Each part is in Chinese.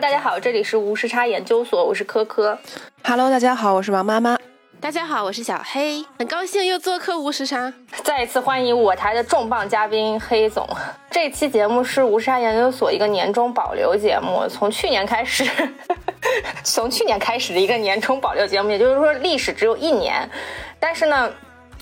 Hello，大家好，这里是无时差研究所，我是科科。Hello，大家好，我是王妈妈。大家好，我是小黑，很高兴又做客无时差，再一次欢迎我台的重磅嘉宾黑总。这期节目是无时差研究所一个年终保留节目，从去年开始，从去年开始的一个年终保留节目，也就是说历史只有一年，但是呢。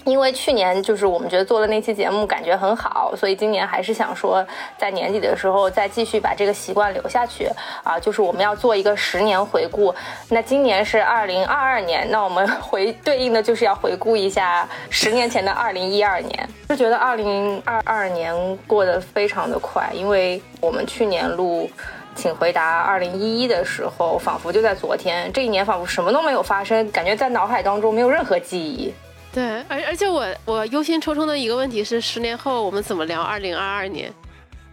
因为去年就是我们觉得做的那期节目感觉很好，所以今年还是想说在年底的时候再继续把这个习惯留下去啊，就是我们要做一个十年回顾。那今年是二零二二年，那我们回对应的就是要回顾一下十年前的二零一二年。就觉得二零二二年过得非常的快，因为我们去年录《请回答二零一一》的时候，仿佛就在昨天，这一年仿佛什么都没有发生，感觉在脑海当中没有任何记忆。对，而而且我我忧心忡忡的一个问题是，十年后我们怎么聊二零二二年？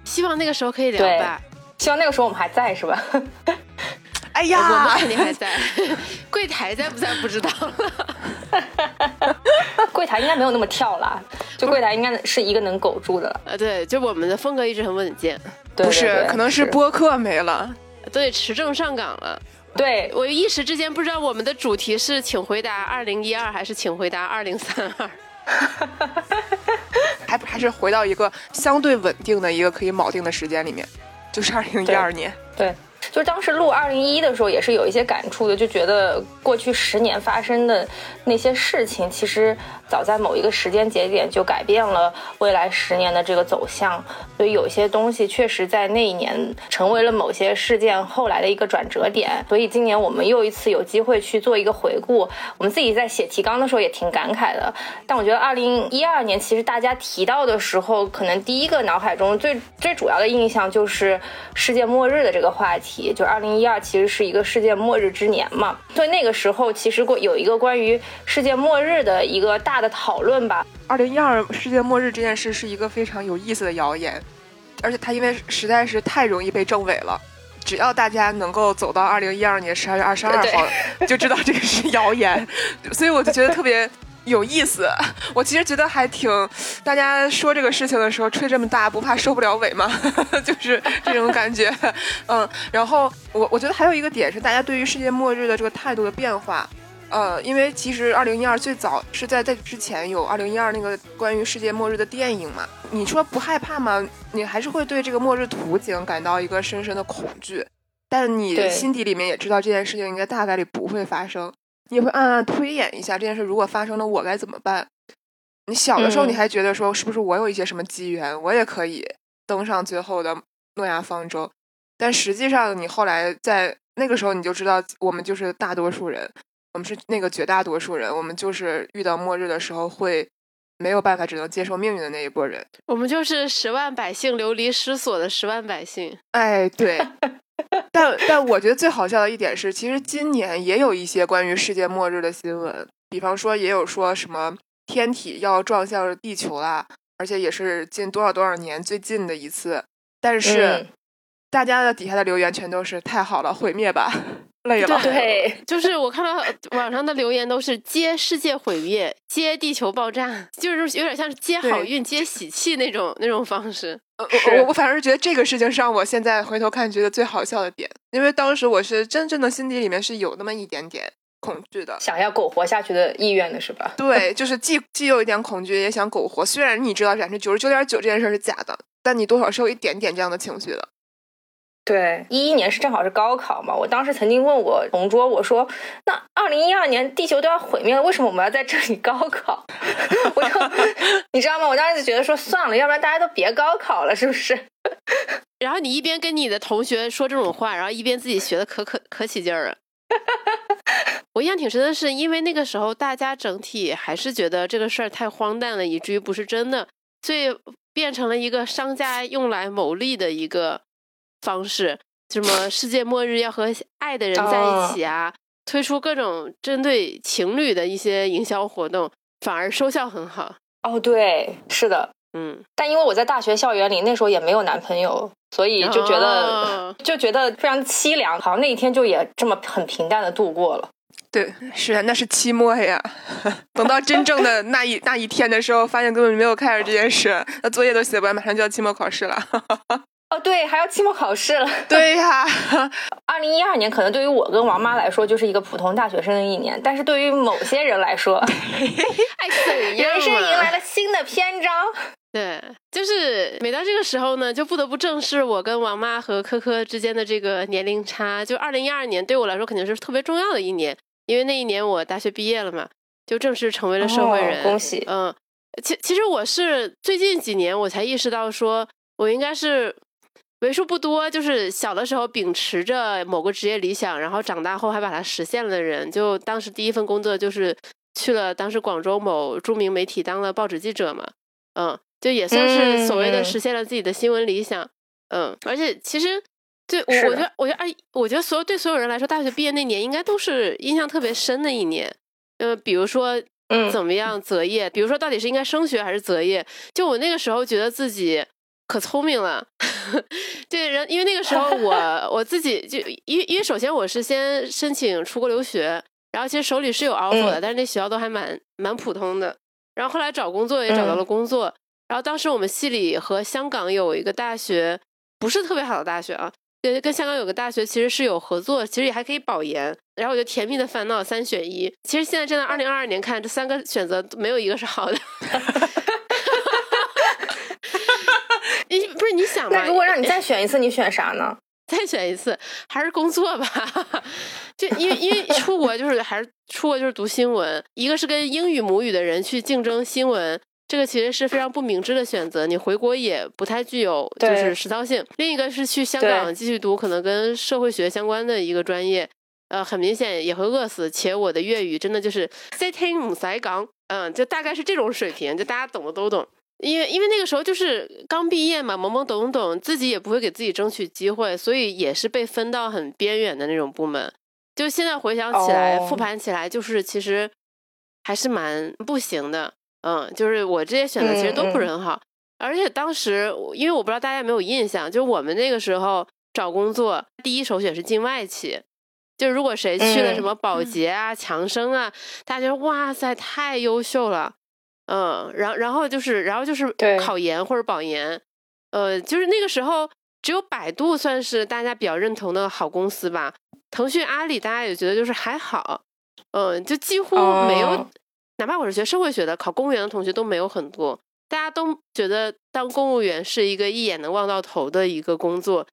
希望那个时候可以聊吧。希望那个时候我们还在，是吧？哎呀，我们肯定还在。柜台在不在不知道了。柜台应该没有那么跳了，就柜台应该是一个能苟住的了。呃，对，就我们的风格一直很稳健。不是，可能是播客没了，对，持证上岗了。对我一时之间不知道我们的主题是请回答二零一二还是请回答二零三二，还还是回到一个相对稳定的一个可以锚定的时间里面，就是二零一二年。对。就当时录二零一的时候，也是有一些感触的，就觉得过去十年发生的那些事情，其实早在某一个时间节点就改变了未来十年的这个走向。所以有些东西确实在那一年成为了某些事件后来的一个转折点。所以今年我们又一次有机会去做一个回顾。我们自己在写提纲的时候也挺感慨的。但我觉得二零一二年，其实大家提到的时候，可能第一个脑海中最最主要的印象就是世界末日的这个话题。就二零一二其实是一个世界末日之年嘛，所以那个时候其实过有一个关于世界末日的一个大的讨论吧。二零一二世界末日这件事是一个非常有意思的谣言，而且它因为实在是太容易被证伪了，只要大家能够走到二零一二年十二月二十二号 就知道这个是谣言，所以我就觉得特别。有意思，我其实觉得还挺，大家说这个事情的时候吹这么大，不怕收不了尾吗？就是这种感觉，嗯。然后我我觉得还有一个点是，大家对于世界末日的这个态度的变化，呃，因为其实二零一二最早是在在之前有二零一二那个关于世界末日的电影嘛。你说不害怕吗？你还是会对这个末日图景感到一个深深的恐惧，但你心底里面也知道这件事情应该大概率不会发生。你会暗暗推演一下这件事，如果发生了，我该怎么办？你小的时候，你还觉得说，是不是我有一些什么机缘，我也可以登上最后的诺亚方舟？但实际上，你后来在那个时候，你就知道，我们就是大多数人，我们是那个绝大多数人，我们就是遇到末日的时候会没有办法，只能接受命运的那一波人。我们就是十万百姓流离失所的十万百姓。哎，对。但但我觉得最好笑的一点是，其实今年也有一些关于世界末日的新闻，比方说也有说什么天体要撞向地球啦，而且也是近多少多少年最近的一次。但是大家的底下的留言全都是太好了，毁灭吧。累了，对，就是我看到网上的留言都是接世界毁灭，接地球爆炸，就是有点像是接好运、接喜气那种那种方式。我我我反而是觉得这个事情是让我现在回头看觉得最好笑的点，因为当时我是真正的心底里面是有那么一点点恐惧的，想要苟活下去的意愿的是吧？对，就是既既有一点恐惧，也想苟活。虽然你知道百分之九十九点九这件事是假的，但你多少是有一点点这样的情绪的。对，一一年是正好是高考嘛。我当时曾经问我同桌，我说：“那二零一二年地球都要毁灭了，为什么我们要在这里高考？” 我就 你知道吗？我当时就觉得说算了，要不然大家都别高考了，是不是？然后你一边跟你的同学说这种话，然后一边自己学的可可可起劲儿了。我印象挺深的是，因为那个时候大家整体还是觉得这个事儿太荒诞了，以至于不是真的，所以变成了一个商家用来牟利的一个。方式什么世界末日要和爱的人在一起啊，推出各种针对情侣的一些营销活动，反而收效很好。哦，对，是的，嗯。但因为我在大学校园里，那时候也没有男朋友，所以就觉得就觉得非常凄凉。好像那一天就也这么很平淡的度过了。对，是啊，那是期末呀。等到真正的那一那一天的时候，发现根本没有开始这件事，那作业都写不完，马上就要期末考试了。哦，对，还要期末考试了。对呀，二零一二年可能对于我跟王妈来说就是一个普通大学生的一年，但是对于某些人来说，爱怎 样人生迎来了新的篇章。对，就是每到这个时候呢，就不得不正视我跟王妈和科科之间的这个年龄差。就二零一二年对我来说肯定是特别重要的一年，因为那一年我大学毕业了嘛，就正式成为了社会人。恭喜！嗯，其其实我是最近几年我才意识到，说我应该是为数不多，就是小的时候秉持着某个职业理想，然后长大后还把它实现了的人。就当时第一份工作就是去了当时广州某著名媒体当了报纸记者嘛，嗯。就也算是所谓的实现了自己的新闻理想，嗯，而且其实对我，我觉得，我觉得，哎，我觉得所有对所有人来说，大学毕业那年应该都是印象特别深的一年。呃，比如说，嗯，怎么样择业？比如说，到底是应该升学还是择业？就我那个时候觉得自己可聪明了，对，人，因为那个时候我 我自己就，因为因为首先我是先申请出国留学，然后其实手里是有 offer 的，但是那学校都还蛮蛮普通的。然后后来找工作也找到了工作。然后当时我们系里和香港有一个大学，不是特别好的大学啊，跟跟香港有个大学其实是有合作，其实也还可以保研。然后我就甜蜜的烦恼三选一。其实现在站在二零二二年看，这三个选择没有一个是好的。想那如果让你再选一次，你选啥呢？再选一次还是工作吧。就因为因为 出国就是还是出国就是读新闻，一个是跟英语母语的人去竞争新闻。这个其实是非常不明智的选择，你回国也不太具有就是实操性。另一个是去香港继续读可能跟社会学相关的一个专业，呃，很明显也会饿死。且我的粤语真的就是 sitting 唔使讲，嗯，就大概是这种水平，就大家懂的都懂。因为因为那个时候就是刚毕业嘛，懵懵懂懂，自己也不会给自己争取机会，所以也是被分到很边缘的那种部门。就现在回想起来，复盘起来，就是其实还是蛮不行的。嗯，就是我这些选择其实都不是很好，而且当时因为我不知道大家有没有印象，就是我们那个时候找工作第一首选是进外企，就如果谁去了什么保洁啊、强生啊，大家说哇塞太优秀了，嗯，然后然后就是然后就是考研或者保研，呃，就是那个时候只有百度算是大家比较认同的好公司吧，腾讯、阿里大家也觉得就是还好，嗯，就几乎没有。哪怕我是学社会学的，考公务员的同学都没有很多。大家都觉得当公务员是一个一眼能望到头的一个工作，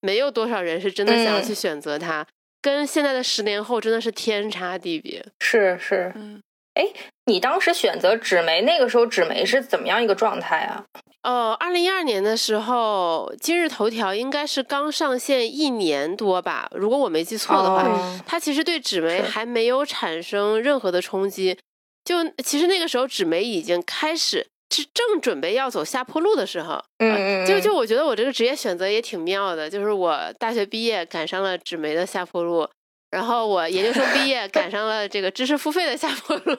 没有多少人是真的想要去选择它。跟现在的十年后真的是天差地别。是是，嗯，哎，你当时选择纸媒，那个时候纸媒是怎么样一个状态啊？哦，二零一二年的时候，今日头条应该是刚上线一年多吧，如果我没记错的话，它其实对纸媒还没有产生任何的冲击。就其实那个时候，纸媒已经开始是正准备要走下坡路的时候。嗯嗯。就就我觉得我这个职业选择也挺妙的，就是我大学毕业赶上了纸媒的下坡路，然后我研究生毕业赶上了这个知识付费的下坡路。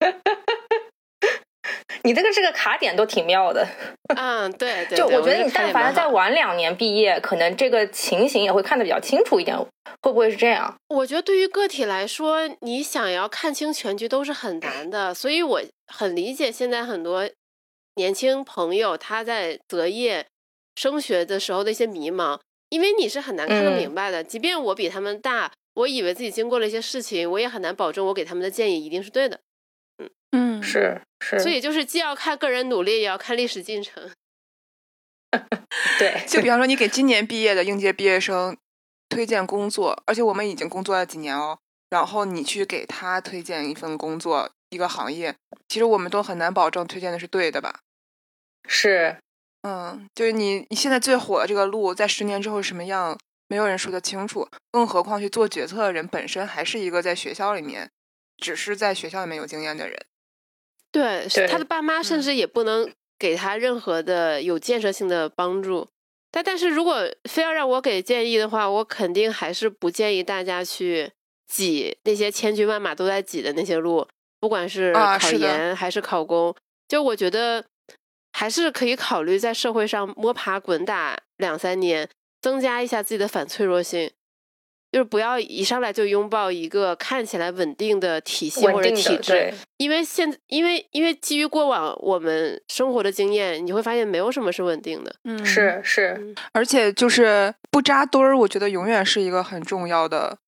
你这个这个卡点都挺妙的。嗯，对对。就我觉得你但凡再晚两年毕业，可能这个情形也会看得比较清楚一点。会不会是这样？我觉得对于个体来说，你想要看清全局都是很难的，所以我很理解现在很多年轻朋友他在择业、升学的时候的一些迷茫，因为你是很难看得明白的。即便我比他们大，我以为自己经过了一些事情，我也很难保证我给他们的建议一定是对的。嗯嗯，是是，所以就是既要看个人努力，也要看历史进程。对，就比 方说你给今年毕业的应届毕业生。推荐工作，而且我们已经工作了几年哦。然后你去给他推荐一份工作，一个行业，其实我们都很难保证推荐的是对的吧？是，嗯，就是你你现在最火的这个路，在十年之后什么样，没有人说得清楚。更何况去做决策的人本身还是一个在学校里面，只是在学校里面有经验的人。对，他的爸妈甚至也不能给他任何的有建设性的帮助。但但是如果非要让我给建议的话，我肯定还是不建议大家去挤那些千军万马都在挤的那些路，不管是考研还是考公，就我觉得还是可以考虑在社会上摸爬滚打两三年，增加一下自己的反脆弱性。就是不要一上来就拥抱一个看起来稳定的体系或者体制，因为现因为因为基于过往我们生活的经验，你会发现没有什么是稳定的。嗯，是是，而且就是不扎堆儿，我觉得永远是一个很重要的，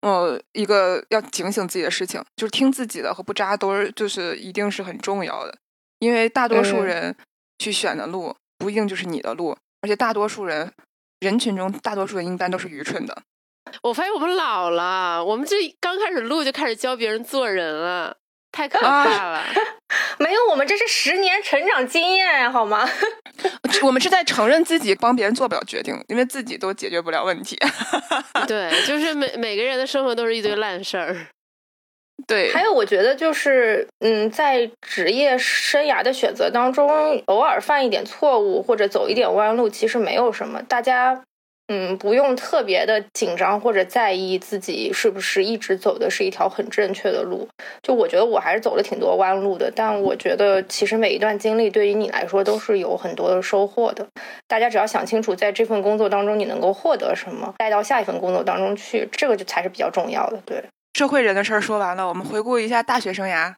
呃，一个要警醒自己的事情，就是听自己的和不扎堆儿，就是一定是很重要的，因为大多数人去选的路不一定就是你的路，而且大多数人人群中大多数人一般都是愚蠢的。我发现我们老了，我们这刚开始录就开始教别人做人了，太可怕了。没有，我们这是十年成长经验，好吗？我们是在承认自己帮别人做不了决定，因为自己都解决不了问题。对，就是每每个人的生活都是一堆烂事儿。对，还有我觉得就是，嗯，在职业生涯的选择当中，偶尔犯一点错误或者走一点弯路，其实没有什么，大家。嗯，不用特别的紧张或者在意自己是不是一直走的是一条很正确的路。就我觉得我还是走了挺多弯路的，但我觉得其实每一段经历对于你来说都是有很多的收获的。大家只要想清楚，在这份工作当中你能够获得什么，带到下一份工作当中去，这个就才是比较重要的。对，社会人的事儿说完了，我们回顾一下大学生涯。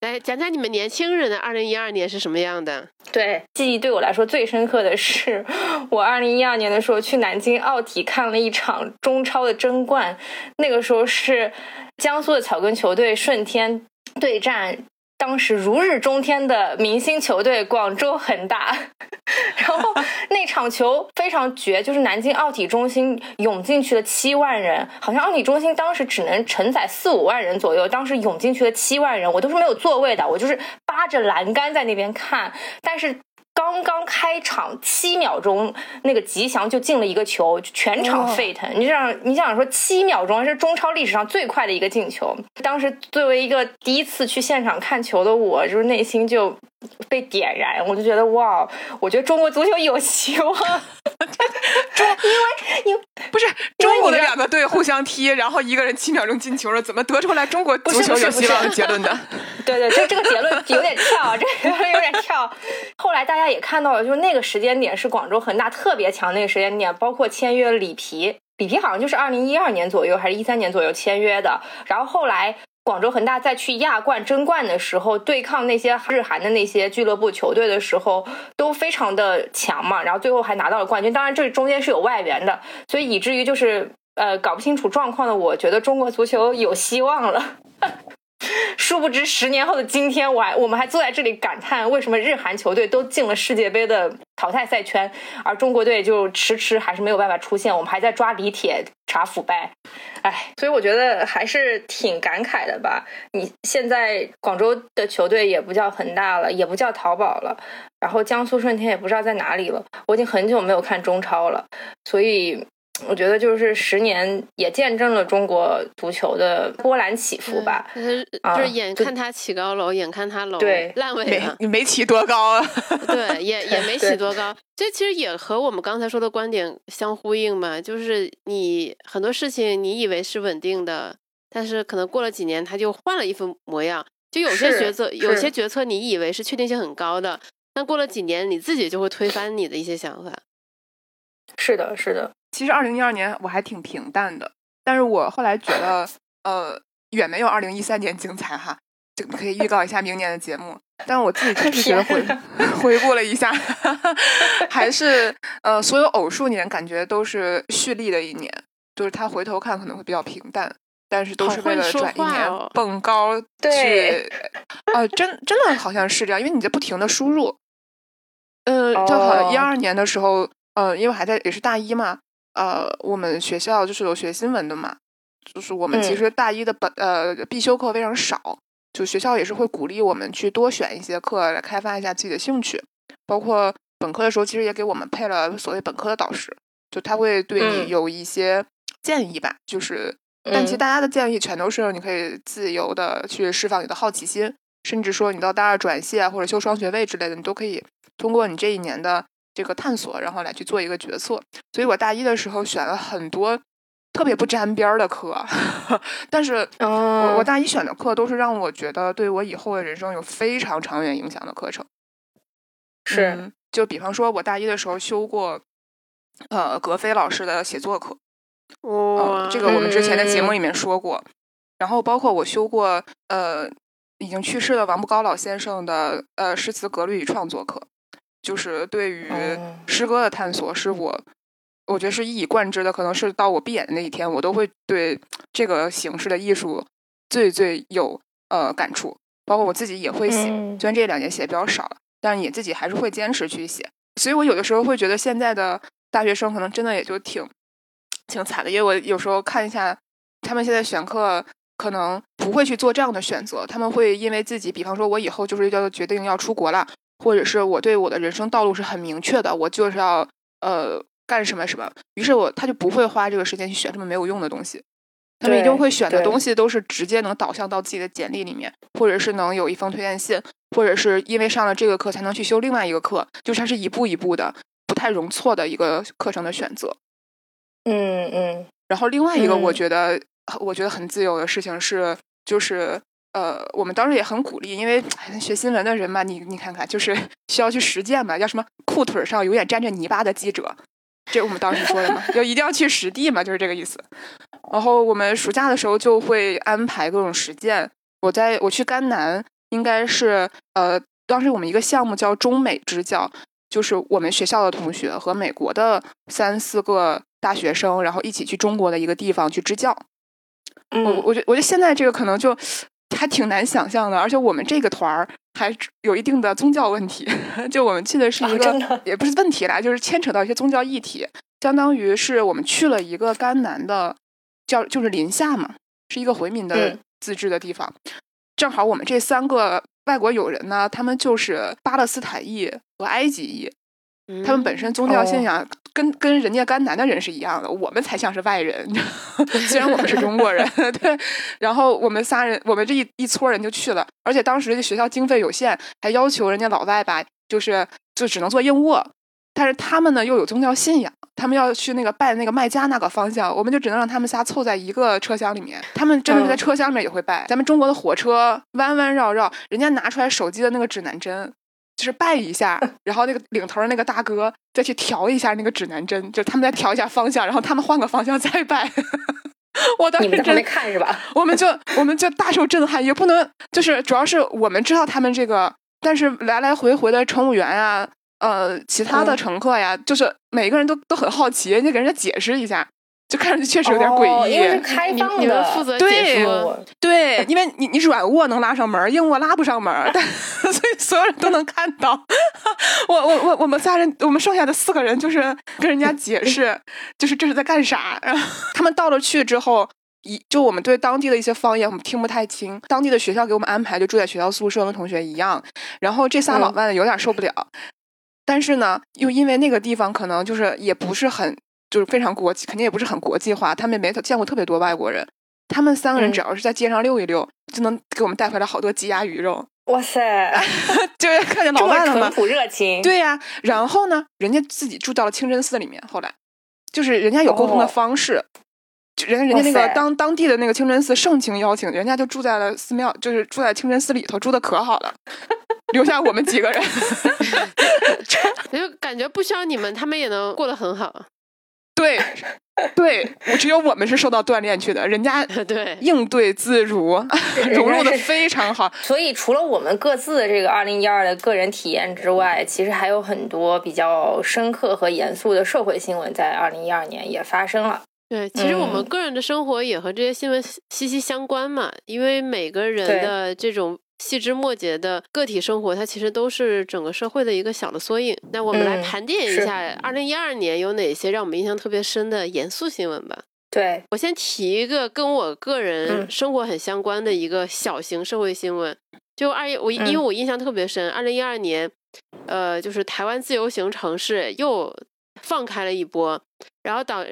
来讲讲你们年轻人的二零一二年是什么样的？对，记忆对我来说最深刻的是，我二零一二年的时候去南京奥体看了一场中超的争冠，那个时候是江苏的草根球队顺天对战。当时如日中天的明星球队广州恒大，然后那场球非常绝，就是南京奥体中心涌进去了七万人，好像奥体中心当时只能承载四五万人左右，当时涌进去了七万人，我都是没有座位的，我就是扒着栏杆在那边看，但是。刚刚开场七秒钟，那个吉祥就进了一个球，全场沸腾。你想，你想说七秒钟是中超历史上最快的一个进球。当时作为一个第一次去现场看球的我，就是内心就被点燃，我就觉得哇，我觉得中国足球有希望。中，因为因不是中国的两个队互相踢，然后一个人七秒钟进球了，怎么得出来中国足球有希望的结论的？对对，这这个结论有点跳，这个有点跳。后来大家也看到了，就是那个时间点是广州恒大特别强那个时间点，包括签约里皮，里皮好像就是二零一二年左右还是一三年左右签约的。然后后来广州恒大在去亚冠争冠的时候，对抗那些日韩的那些俱乐部球队的时候，都非常的强嘛。然后最后还拿到了冠军。当然这中间是有外援的，所以以至于就是呃搞不清楚状况的，我觉得中国足球有希望了。殊不知，十年后的今天，我还我们还坐在这里感叹，为什么日韩球队都进了世界杯的淘汰赛圈，而中国队就迟迟还是没有办法出现。我们还在抓李铁查腐败，哎，所以我觉得还是挺感慨的吧。你现在广州的球队也不叫恒大了，也不叫淘宝了，然后江苏舜天也不知道在哪里了。我已经很久没有看中超了，所以。我觉得就是十年也见证了中国足球的波澜起伏吧，就是眼看他起高楼，眼看他楼烂尾了，你没起多高啊？对，也也没起多高。这其实也和我们刚才说的观点相呼应嘛，就是你很多事情你以为是稳定的，但是可能过了几年他就换了一副模样。就有些决策，有些决策你以为是确定性很高的，但过了几年你自己就会推翻你的一些想法。是的，是的。其实二零一二年我还挺平淡的，但是我后来觉得，呃，远没有二零一三年精彩哈。就可以预告一下明年的节目。但我自己确实觉得回 回顾了一下，还是呃，所有偶数年感觉都是蓄力的一年，就是他回头看可能会比较平淡，但是都是为了转一年蹦高去。啊，真真的好像是这样，因为你在不停的输入。嗯，正好一二年的时候，呃，因为还在也是大一嘛。呃，我们学校就是有学新闻的嘛，就是我们其实大一的本呃必修课非常少，就学校也是会鼓励我们去多选一些课来开发一下自己的兴趣，包括本科的时候，其实也给我们配了所谓本科的导师，就他会对你有一些建议吧，就是，但其实大家的建议全都是你可以自由的去释放你的好奇心，甚至说你到大二转系啊或者修双学位之类的，你都可以通过你这一年的。这个探索，然后来去做一个决策。所以我大一的时候选了很多特别不沾边儿的课，但是我我大一选的课都是让我觉得对我以后的人生有非常长远影响的课程。是，就比方说，我大一的时候修过呃格非老师的写作课，哦，这个我们之前的节目里面说过。然后包括我修过呃已经去世的王步高老先生的呃诗词格律与创作课，就是对于诗歌的探索，是我我觉得是一以贯之的。可能是到我闭眼的那一天，我都会对这个形式的艺术最最有呃感触。包括我自己也会写，虽然这两年写的比较少了，但是也自己还是会坚持去写。所以我有的时候会觉得现在的大学生可能真的也就挺挺惨的，因为我有时候看一下他们现在选课。可能不会去做这样的选择，他们会因为自己，比方说，我以后就是要决定要出国了，或者是我对我的人生道路是很明确的，我就是要呃干什么什么，于是我他就不会花这个时间去选这么没有用的东西，他们一定会选的东西都是直接能导向到自己的简历里面，或者是能有一封推荐信，或者是因为上了这个课才能去修另外一个课，就是它是一步一步的，不太容错的一个课程的选择。嗯嗯，然后另外一个我觉得。我觉得很自由的事情是，就是呃，我们当时也很鼓励，因为学新闻的人嘛，你你看看，就是 需要去实践嘛，叫什么裤腿上永远沾着泥巴的记者，这我们当时说的嘛，就一定要去实地嘛，就是这个意思。然后我们暑假的时候就会安排各种实践。我在我去甘南，应该是呃，当时我们一个项目叫中美支教，就是我们学校的同学和美国的三四个大学生，然后一起去中国的一个地方去支教。我我觉我觉得现在这个可能就还挺难想象的，而且我们这个团儿还有一定的宗教问题。就我们去的是一个，也不是问题啦，就是牵扯到一些宗教议题。相当于是我们去了一个甘南的，叫就是临夏嘛，是一个回民的自治的地方。正好我们这三个外国友人呢，他们就是巴勒斯坦裔和埃及裔。他们本身宗教信仰跟跟人家甘南的人是一样的，我们才像是外人。虽然我们是中国人，对。然后我们仨人，我们这一一撮人就去了，而且当时这学校经费有限，还要求人家老外吧，就是就只能做硬卧。但是他们呢又有宗教信仰，他们要去那个拜那个麦加那个方向，我们就只能让他们仨凑在一个车厢里面。他们真的是在车厢里面也会拜。咱们中国的火车弯弯绕绕，人家拿出来手机的那个指南针。就是拜一下，然后那个领头的那个大哥再去调一下那个指南针，就他们再调一下方向，然后他们换个方向再拜。我当时真没看是吧？我们就我们就大受震撼，也不能就是主要是我们知道他们这个，但是来来回回的乘务员啊，呃，其他的乘客呀，就是每个人都都很好奇，人家给人家解释一下。就看上去确实有点诡异，因为是开放的，负责解说。对，因为你你软卧能拉上门，硬卧拉不上门，但 所以所有人都能看到。我我我我们仨人，我们剩下的四个人就是跟人家解释，就是这是在干啥。然后他们到了去之后，一就我们对当地的一些方言我们听不太清，当地的学校给我们安排就住在学校宿舍，跟同学一样。然后这仨老外有点受不了，但是呢，又因为那个地方可能就是也不是很。就是非常国际，肯定也不是很国际化。他们也没见过特别多外国人。他们三个人只要是在街上溜一溜，就能给我们带回来好多鸡鸭鱼肉。哇塞！就是看见老外了吗？淳朴热情。对呀，然后呢，人家自己住到了清真寺里面。后来，就是人家有沟通的方式，人家人家那个当当地的那个清真寺盛情邀请，人家就住在了寺庙，就是住在清真寺里头，住的可好了。留下我们几个人，就感觉不需要你们，他们也能过得很好。对，对我只有我们是受到锻炼去的，人家 对应对自如，融入的非常好。所以除了我们各自的这个二零一二的个人体验之外，其实还有很多比较深刻和严肃的社会新闻在二零一二年也发生了。对，其实我们个人的生活也和这些新闻息息相关嘛，因为每个人的这种。细枝末节的个体生活，它其实都是整个社会的一个小的缩影。那我们来盘点一下，二零一二年有哪些让我们印象特别深的严肃新闻吧。对我先提一个跟我个人生活很相关的一个小型社会新闻，就二一我因为我印象特别深，二零一二年，呃，就是台湾自由行城市又放开了一波，然后导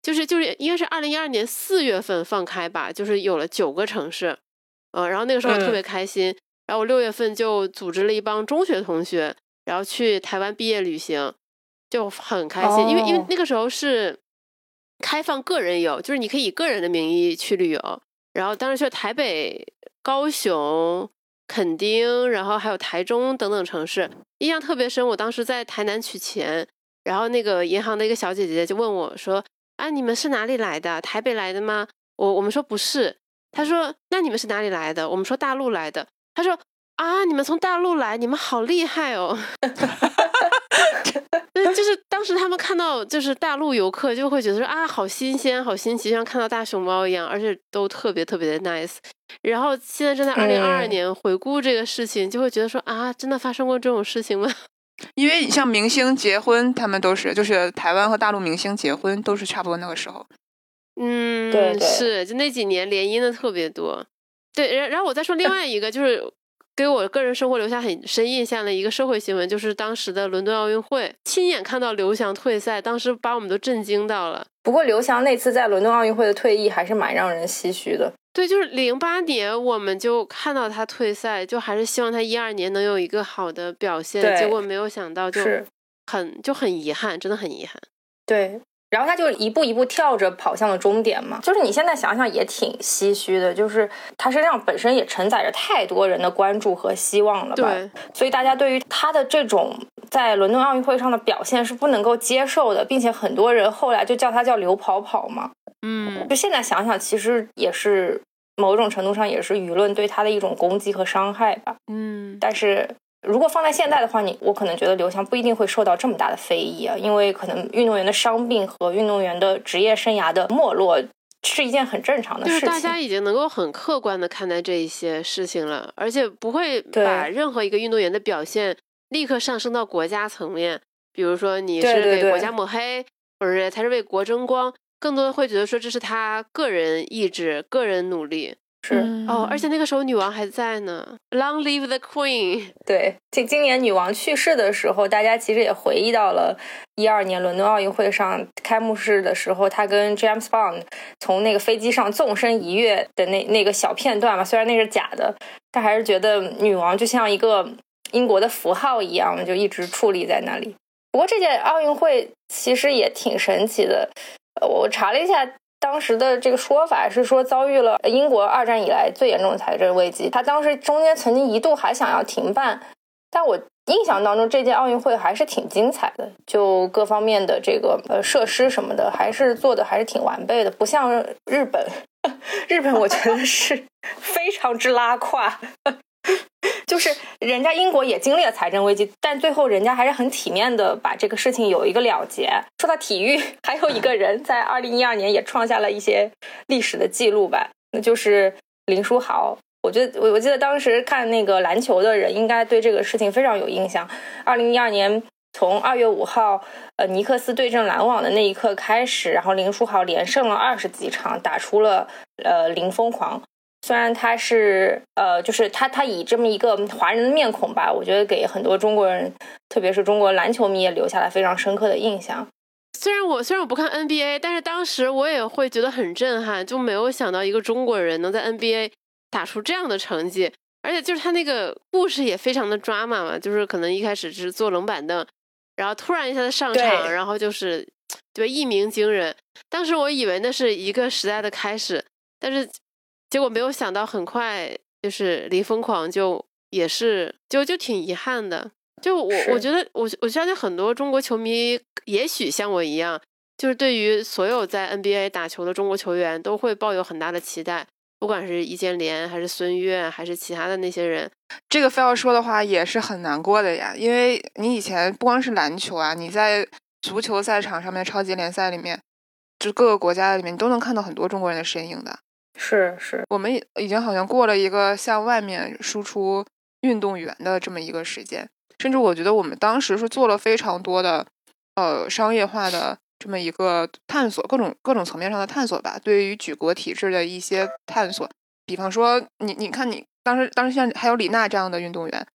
就是就是应该是二零一二年四月份放开吧，就是有了九个城市。嗯，然后那个时候特别开心，然后我六月份就组织了一帮中学同学，然后去台湾毕业旅行，就很开心，因为因为那个时候是开放个人游，就是你可以以个人的名义去旅游，然后当时去台北、高雄、垦丁，然后还有台中等等城市，印象特别深。我当时在台南取钱，然后那个银行的一个小姐姐就问我说：“啊，你们是哪里来的？台北来的吗？我我们说不是。他说那你们是哪里来的？我们说大陆来的。他说啊，你们从大陆来，你们好厉害哦。就是当时他们看到就是大陆游客就会觉得说啊，好新鲜，好新奇，像看到大熊猫一样，而且都特别特别的 nice。然后现在正在二零二二年回顾这个事情，就会觉得说啊，真的发生过这种事情吗？因为你像明星结婚，他们都是就是台湾和大陆明星结婚都是差不多那个时候。嗯，对，是就那几年联姻的特别多。对，然然后我再说另外一个，就是给我个人生活留下很深印象的一个社会新闻，就是当时的伦敦奥运会，亲眼看到刘翔退赛，当时把我们都震惊到了。不过刘翔那次在伦敦奥运会的退役还是蛮让人唏嘘的。对，就是零八年我们就看到他退赛，就还是希望他一二年能有一个好的表现。结果没有想到，就很就很遗憾，真的很遗憾。对，然后他就一步一步跳着跑向了终点嘛。就是你现在想想也挺唏嘘的，就是他身上本身也承载着太多人的关注和希望了吧。对，所以大家对于他的这种在伦敦奥运会上的表现是不能够接受的，并且很多人后来就叫他叫刘跑跑嘛。嗯，就现在想想，其实也是。某种程度上也是舆论对他的一种攻击和伤害吧。嗯，但是如果放在现在的话，你我可能觉得刘翔不一定会受到这么大的非议啊，因为可能运动员的伤病和运动员的职业生涯的没落是一件很正常的事情。就是大家已经能够很客观的看待这一些事情了，而且不会把任何一个运动员的表现立刻上升到国家层面，比如说你是给国家抹黑，或者是他是为国争光。更多的会觉得说这是他个人意志、个人努力，是哦，而且那个时候女王还在呢，Long live the Queen。对，今今年女王去世的时候，大家其实也回忆到了一二年伦敦奥运会上开幕式的时候，她跟 James Bond 从那个飞机上纵身一跃的那那个小片段嘛，虽然那是假的，但还是觉得女王就像一个英国的符号一样，就一直矗立在那里。不过这届奥运会其实也挺神奇的。我查了一下，当时的这个说法是说遭遇了英国二战以来最严重的财政危机。他当时中间曾经一度还想要停办，但我印象当中这届奥运会还是挺精彩的，就各方面的这个呃设施什么的还是做的还是挺完备的，不像日本，日本我觉得是非常之拉胯。就是人家英国也经历了财政危机，但最后人家还是很体面的把这个事情有一个了结。说到体育，还有一个人在二零一二年也创下了一些历史的记录吧，那就是林书豪。我觉得我我记得当时看那个篮球的人应该对这个事情非常有印象。二零一二年从二月五号呃尼克斯对阵篮网的那一刻开始，然后林书豪连胜了二十几场，打出了呃零疯狂。虽然他是呃，就是他他以这么一个华人的面孔吧，我觉得给很多中国人，特别是中国篮球迷也留下了非常深刻的印象。虽然我虽然我不看 NBA，但是当时我也会觉得很震撼，就没有想到一个中国人能在 NBA 打出这样的成绩，而且就是他那个故事也非常的抓马嘛，就是可能一开始是坐冷板凳，然后突然一下子上场，然后就是对一鸣惊人。当时我以为那是一个时代的开始，但是。结果没有想到，很快就是离疯狂就也是就就挺遗憾的。就我我觉得我我相信很多中国球迷也许像我一样，就是对于所有在 NBA 打球的中国球员都会抱有很大的期待，不管是易建联还是孙悦还是其他的那些人。这个非要说的话也是很难过的呀，因为你以前不光是篮球啊，你在足球赛场上面超级联赛里面，就各个国家里面，你都能看到很多中国人的身影的。是是，我们已经好像过了一个向外面输出运动员的这么一个时间，甚至我觉得我们当时是做了非常多的呃商业化的这么一个探索，各种各种层面上的探索吧。对于举国体制的一些探索，比方说你你看你当时当时像还有李娜这样的运动员，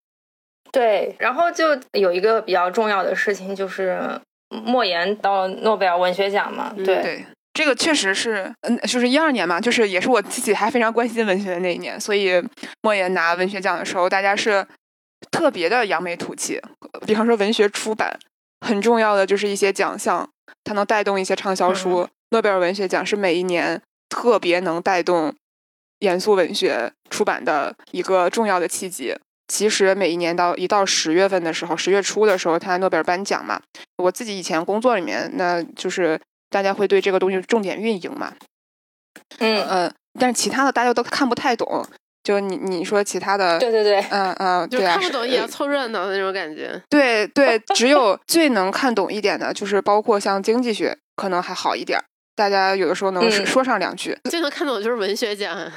对，然后就有一个比较重要的事情就是莫言到诺贝尔文学奖嘛，对。这个确实是，嗯，就是一二年嘛，就是也是我自己还非常关心文学的那一年，所以莫言拿文学奖的时候，大家是特别的扬眉吐气。比方说文学出版很重要的就是一些奖项，它能带动一些畅销书。诺贝尔文学奖是每一年特别能带动严肃文学出版的一个重要的契机。其实每一年到一到十月份的时候，十月初的时候，他诺贝尔颁奖嘛，我自己以前工作里面那就是。大家会对这个东西重点运营嘛。嗯嗯，但是其他的大家都看不太懂。就你你说其他的，对对对，嗯嗯，对啊，看不懂也要凑热闹的那种感觉。对对，只有最能看懂一点的，就是包括像经济学，可能还好一点，大家有的时候能说上两句。最能看懂就是文学奖。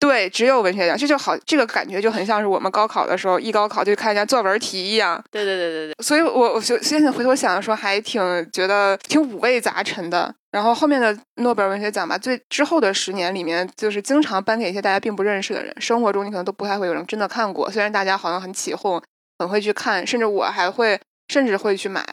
对，只有文学奖，这就好，这个感觉就很像是我们高考的时候，一高考就看人家作文题一样。对对对对对。所以我我就现在回头想的时候，还挺觉得挺五味杂陈的。然后后面的诺贝尔文学奖吧，最之后的十年里面，就是经常颁给一些大家并不认识的人，生活中你可能都不太会有人真的看过。虽然大家好像很起哄，很会去看，甚至我还会甚至会去买。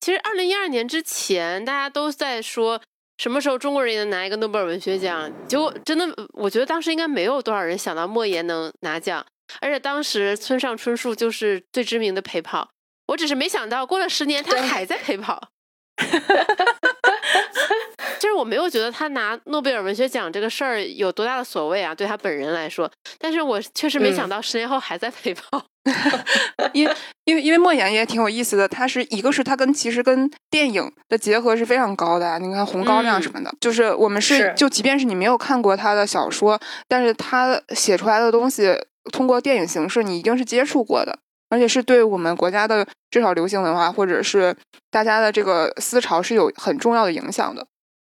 其实二零一二年之前，大家都在说。什么时候中国人也能拿一个诺贝尔文学奖？结果真的，我觉得当时应该没有多少人想到莫言能拿奖，而且当时村上春树就是最知名的陪跑。我只是没想到，过了十年他还在陪跑。就是我没有觉得他拿诺贝尔文学奖这个事儿有多大的所谓啊，对他本人来说。但是我确实没想到十年后还在陪跑。因因为因为莫言也挺有意思的，他是一个是他跟其实跟电影的结合是非常高的，你看红高粱什么的，就是我们是就即便是你没有看过他的小说，但是他写出来的东西通过电影形式你一定是接触过的，而且是对我们国家的至少流行文化或者是大家的这个思潮是有很重要的影响的。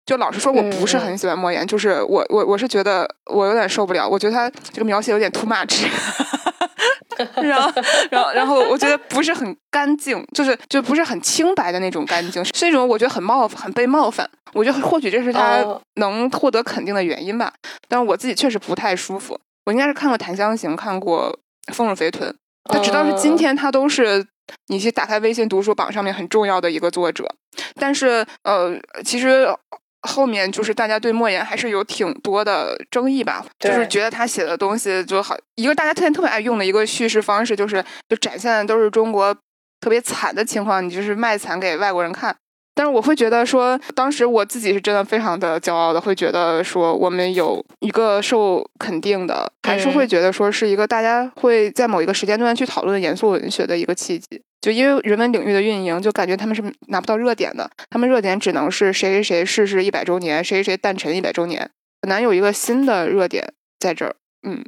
就老实说，我不是很喜欢莫言，就是我我我是觉得我有点受不了，我觉得他这个描写有点 too much。然后，然后，然后，我觉得不是很干净，就是就不是很清白的那种干净，是一种我觉得很冒很被冒犯。我觉得或许这是他能获得肯定的原因吧。但是我自己确实不太舒服。我应该是看过《檀香刑》，看过《丰乳肥臀》，他直到是今天，他都是你去打开微信读书榜上面很重要的一个作者。但是，呃，其实。后面就是大家对莫言还是有挺多的争议吧，就是觉得他写的东西就好。一个大家特别特别爱用的一个叙事方式，就是就展现的都是中国特别惨的情况，你就是卖惨给外国人看。但是我会觉得说，当时我自己是真的非常的骄傲的，会觉得说我们有一个受肯定的，还是会觉得说是一个大家会在某一个时间段去讨论严肃文学的一个契机。就因为人文领域的运营，就感觉他们是拿不到热点的，他们热点只能是谁谁谁逝世一百周年，谁谁谁诞辰一百周年，很难有一个新的热点在这儿。嗯，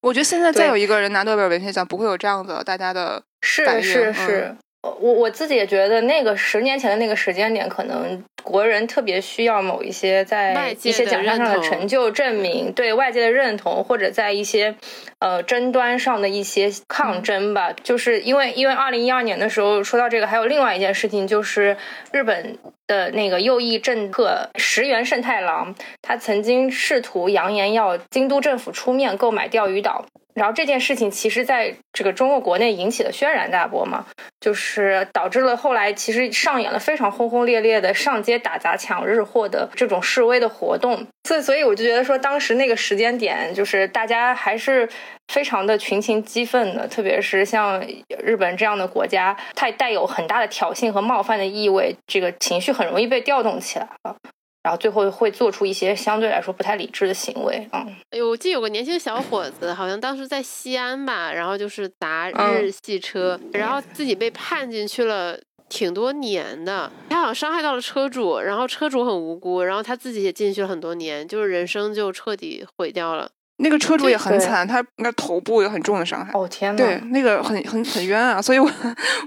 我觉得现在再有一个人拿诺贝尔文学奖，不会有这样的大家的是是是。我我自己也觉得，那个十年前的那个时间点，可能国人特别需要某一些在一些奖项上的成就证明，对外界的认同，或者在一些呃争端上的一些抗争吧。就是因为因为二零一二年的时候说到这个，还有另外一件事情，就是日本的那个右翼政客石原慎太郎，他曾经试图扬言要京都政府出面购买钓鱼岛。然后这件事情其实在这个中国国内引起了轩然大波嘛，就是导致了后来其实上演了非常轰轰烈烈的上街打砸抢日货的这种示威的活动。所以，所以我就觉得说，当时那个时间点，就是大家还是非常的群情激愤的，特别是像日本这样的国家，它带有很大的挑衅和冒犯的意味，这个情绪很容易被调动起来了。然后最后会做出一些相对来说不太理智的行为，嗯，哎呦，我记得有个年轻小伙子，好像当时在西安吧，然后就是砸日系车，然后自己被判进去了挺多年的，他好像伤害到了车主，然后车主很无辜，然后他自己也进去了很多年，就是人生就彻底毁掉了。那个车主也很惨，他应该头部有很重的伤害。哦天呐，对，那个很很很冤啊，所以我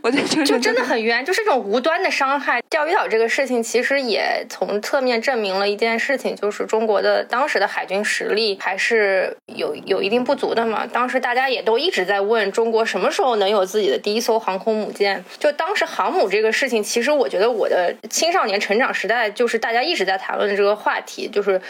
我就就真的很冤，就是这种无端的伤害。钓鱼岛这个事情其实也从侧面证明了一件事情，就是中国的当时的海军实力还是有有一定不足的嘛。当时大家也都一直在问中国什么时候能有自己的第一艘航空母舰。就当时航母这个事情，其实我觉得我的青少年成长时代就是大家一直在谈论的这个话题，就是。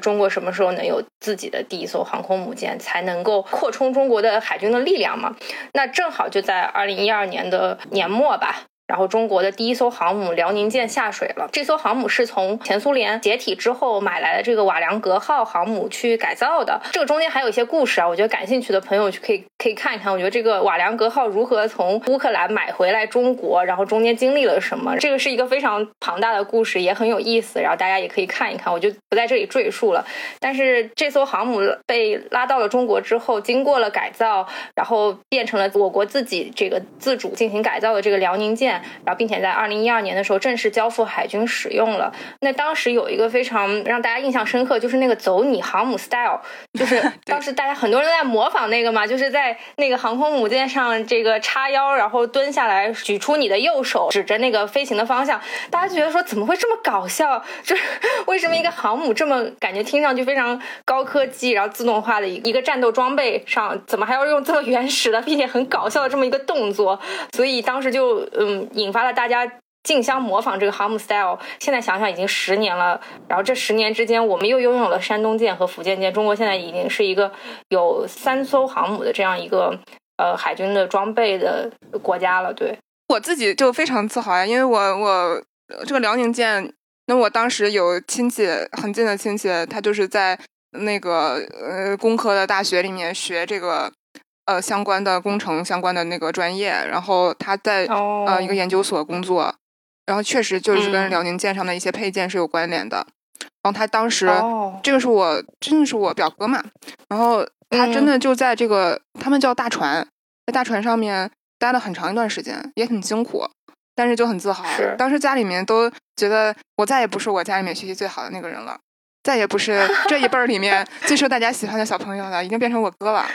中国什么时候能有自己的第一艘航空母舰，才能够扩充中国的海军的力量嘛？那正好就在二零一二年的年末吧。然后中国的第一艘航母辽宁舰下水了。这艘航母是从前苏联解体之后买来的这个瓦良格号航母去改造的。这个中间还有一些故事啊，我觉得感兴趣的朋友就可以可可以看一看。我觉得这个瓦良格号如何从乌克兰买回来中国，然后中间经历了什么，这个是一个非常庞大的故事，也很有意思。然后大家也可以看一看，我就不在这里赘述了。但是这艘航母被拉到了中国之后，经过了改造，然后变成了我国自己这个自主进行改造的这个辽宁舰，然后并且在二零一二年的时候正式交付海军使用了。那当时有一个非常让大家印象深刻，就是那个走你航母 style，就是 当时大家很多人都在模仿那个嘛，就是在那个航空母舰上这个叉腰，然后蹲下来，举出你的右手，指着那个飞行的方向，大家就觉得说怎么会这么搞笑？就是为什么一个航母这么感觉听上去非常高科技，然后自动化的一一个战斗装备上，怎么还要用这么原始的并且很搞笑的这么一个动作？所以当时就嗯引发了大家。竞相模仿这个航母 style，现在想想已经十年了。然后这十年之间，我们又拥有了山东舰和福建舰。中国现在已经是一个有三艘航母的这样一个呃海军的装备的国家了。对我自己就非常自豪呀，因为我我这个辽宁舰，那我当时有亲戚很近的亲戚，他就是在那个呃工科的大学里面学这个呃相关的工程相关的那个专业，然后他在呃一个研究所工作。然后确实就是跟辽宁舰上的一些配件是有关联的。然后他当时，这个是我真的是我表哥嘛。然后他真的就在这个他们叫大船，在大船上面待了很长一段时间，也很辛苦，但是就很自豪。当时家里面都觉得我再也不是我家里面学习最好的那个人了，再也不是 这一辈儿里面最受大家喜欢的小朋友了，已经变成我哥了。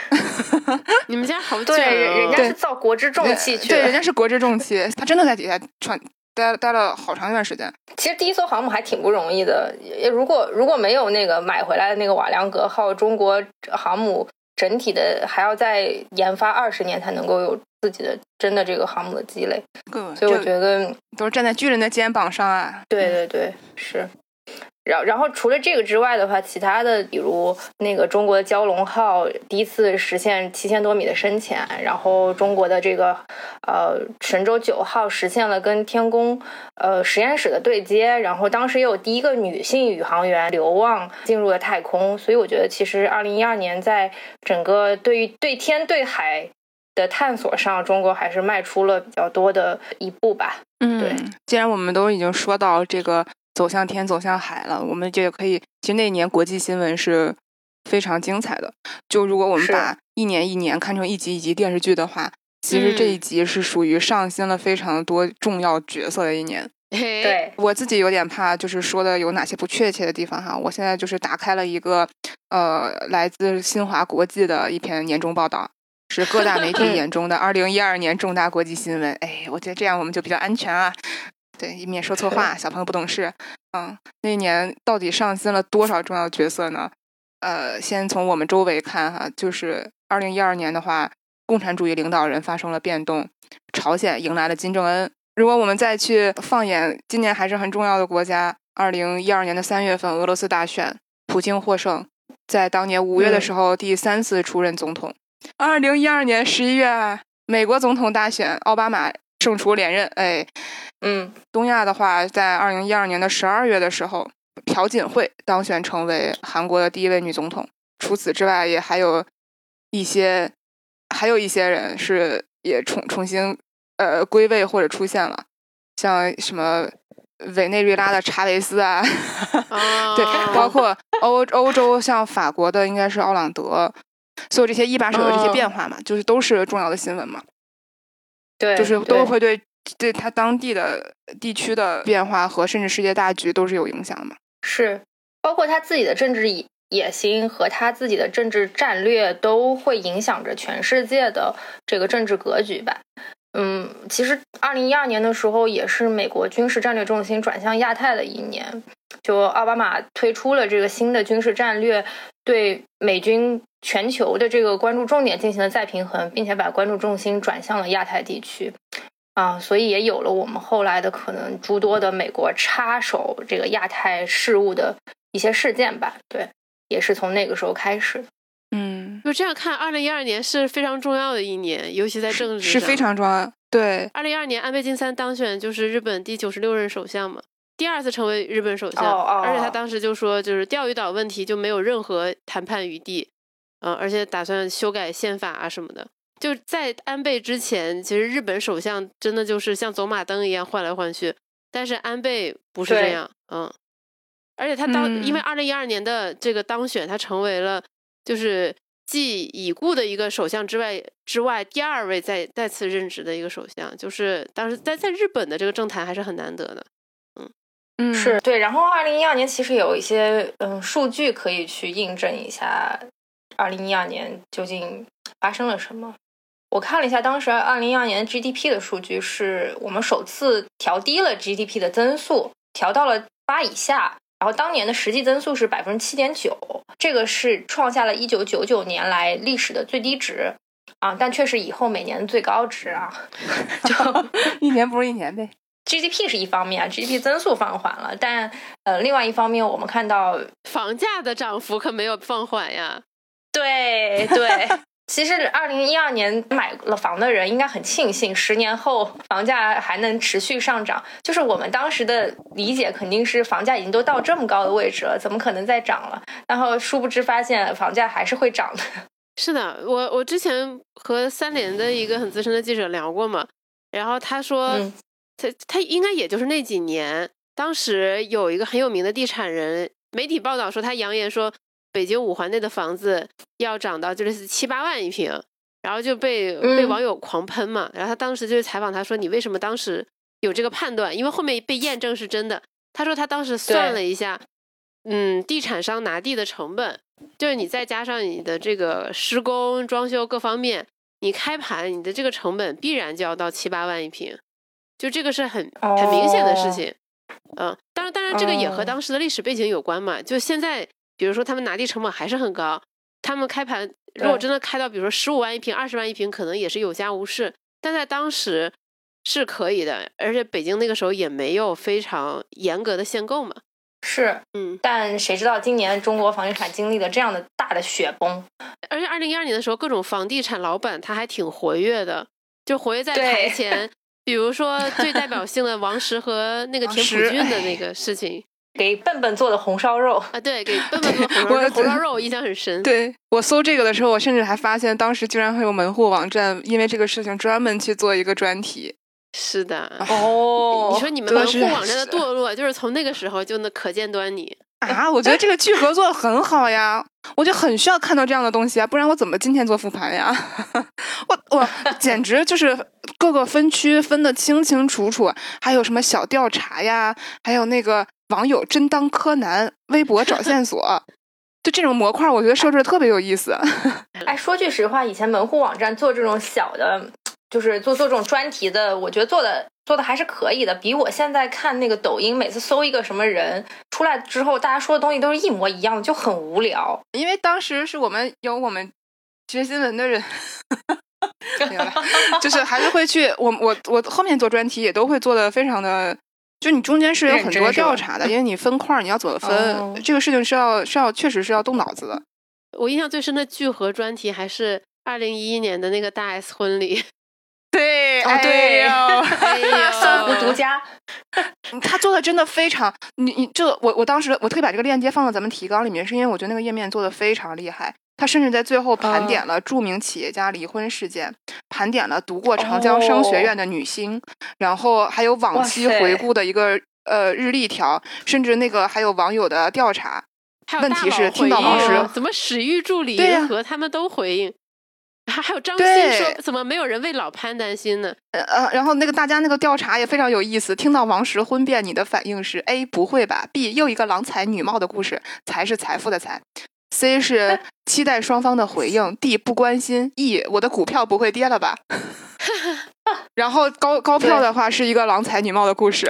你们家好对，人家是造国之重器去，对，人家是国之重器，他真的在底下穿。待待了好长一段时间。其实第一艘航母还挺不容易的。如果如果没有那个买回来的那个瓦良格号，中国航母整体的还要再研发二十年才能够有自己的真的这个航母的积累。所以我觉得都是站在巨人的肩膀上啊。对对对，是。然然后除了这个之外的话，其他的比如那个中国的蛟龙号第一次实现七千多米的深潜，然后中国的这个呃神舟九号实现了跟天宫呃实验室的对接，然后当时也有第一个女性宇航员刘望进入了太空，所以我觉得其实二零一二年在整个对于对天对海的探索上，中国还是迈出了比较多的一步吧。嗯，对，既然我们都已经说到这个。走向天，走向海了。我们这也可以，其实那一年国际新闻是非常精彩的。就如果我们把一年一年看成一集一集电视剧的话，其实这一集是属于上新了非常多重要角色的一年。对我自己有点怕，就是说的有哪些不确切的地方哈。我现在就是打开了一个呃，来自新华国际的一篇年终报道，是各大媒体眼中的二零一二年重大国际新闻。哎，我觉得这样我们就比较安全啊。对，以免说错话。小朋友不懂事。嗯，那一年到底上新了多少重要角色呢？呃，先从我们周围看哈，就是二零一二年的话，共产主义领导人发生了变动，朝鲜迎来了金正恩。如果我们再去放眼今年还是很重要的国家，二零一二年的三月份，俄罗斯大选，普京获胜，在当年五月的时候第三次出任总统。二零一二年十一月，美国总统大选，奥巴马。胜出连任，哎，嗯，东亚的话，在二零一二年的十二月的时候，朴槿惠当选成为韩国的第一位女总统。除此之外，也还有一些，还有一些人是也重重新呃归位或者出现了，像什么委内瑞拉的查韦斯啊，对，包括欧欧洲像法国的应该是奥朗德，所有这些一把手的这些变化嘛，就是都是重要的新闻嘛。对，就是都会对对他当地的地区的变化和甚至世界大局都是有影响的嘛？是，包括他自己的政治野野心和他自己的政治战略都会影响着全世界的这个政治格局吧？嗯，其实二零一二年的时候也是美国军事战略重心转向亚太的一年，就奥巴马推出了这个新的军事战略，对美军。全球的这个关注重点进行了再平衡，并且把关注重心转向了亚太地区，啊，所以也有了我们后来的可能诸多的美国插手这个亚太事务的一些事件吧。对，也是从那个时候开始的。嗯，就这样看，二零一二年是非常重要的一年，尤其在政治是非常重要。对，二零一二年安倍晋三当选就是日本第九十六任首相嘛，第二次成为日本首相，而且他当时就说，就是钓鱼岛问题就没有任何谈判余地。嗯，而且打算修改宪法啊什么的，就在安倍之前，其实日本首相真的就是像走马灯一样换来换去，但是安倍不是这样，嗯，而且他当因为二零一二年的这个当选，他成为了就是继已故的一个首相之外之外第二位再再次任职的一个首相，就是当时在在日本的这个政坛还是很难得的，嗯嗯是对。然后二零一二年其实有一些嗯数据可以去印证一下，二零一二年究竟发生了什么。我看了一下，当时二零一二年 GDP 的数据是我们首次调低了 GDP 的增速，调到了八以下。然后当年的实际增速是百分之七点九，这个是创下了一九九九年来历史的最低值啊！但却是以后每年的最高值啊！就 一年不如一年呗。GDP 是一方面，GDP 增速放缓了，但呃，另外一方面我们看到房价的涨幅可没有放缓呀。对对。其实，二零一二年买了房的人应该很庆幸，十年后房价还能持续上涨。就是我们当时的理解，肯定是房价已经都到这么高的位置了，怎么可能再涨了？然后殊不知，发现房价还是会涨的。是的，我我之前和三联的一个很资深的记者聊过嘛，然后他说，他他应该也就是那几年，当时有一个很有名的地产人，媒体报道说他扬言说。北京五环内的房子要涨到就是七八万一平，然后就被被网友狂喷嘛。然后他当时就是采访他说：“你为什么当时有这个判断？因为后面被验证是真的。”他说他当时算了一下，嗯，地产商拿地的成本，就是你再加上你的这个施工、装修各方面，你开盘你的这个成本必然就要到七八万一平，就这个是很很明显的事情。嗯，当然当然这个也和当时的历史背景有关嘛。就现在。比如说，他们拿地成本还是很高，他们开盘如果真的开到，比如说十五万一平、二十万一平，可能也是有价无市。但在当时是可以的，而且北京那个时候也没有非常严格的限购嘛。是，嗯。但谁知道今年中国房地产经历了这样的大的雪崩？而且二零一二年的时候，各种房地产老板他还挺活跃的，就活跃在台 前。比如说最代表性的王石和那个田朴珺的那个事情。给笨笨做的红烧肉啊，对，给笨笨做的红烧红烧肉，印象很深。对我搜这个的时候，我甚至还发现当时居然会有门户网站，因为这个事情专门去做一个专题。是的，哦，你说你们门户网站的堕落，就是从那个时候就能可见端倪啊！我觉得这个聚合做的很好呀，我就很需要看到这样的东西啊，不然我怎么今天做复盘呀？我我简直就是各个分区分的清清楚楚，还有什么小调查呀，还有那个。网友真当柯南，微博找线索，就这种模块，我觉得设置的特别有意思。哎，说句实话，以前门户网站做这种小的，就是做做这种专题的，我觉得做的做的还是可以的，比我现在看那个抖音，每次搜一个什么人出来之后，大家说的东西都是一模一样的，就很无聊。因为当时是我们有我们学新闻的人，明白？就是还是会去，我我我后面做专题也都会做的非常的。就你中间是有很多调查的，因为你分块儿，你要怎么分，这个事情是要是要确实是要动脑子的。我印象最深的聚合专题还是二零一一年的那个大 S 婚礼。对，哦对呀，搜狐独家，他做的真的非常，你你这我我当时我特意把这个链接放到咱们提纲里面，是因为我觉得那个页面做的非常厉害。他甚至在最后盘点了著名企业家离婚事件，盘点了读过长江商学院的女星，然后还有往期回顾的一个呃日历条，甚至那个还有网友的调查。问题是听到王石怎么史玉助理和他们都回应，还还有张欣说怎么没有人为老潘担心呢？呃，然后那个大家那个调查也非常有意思，听到王石婚变，你的反应是 A 不会吧？B 又一个郎才女貌的故事，才是财富的财。C 是期待双方的回应，D 不关心，E 我的股票不会跌了吧？然后高高票的话是一个郎才女貌的故事，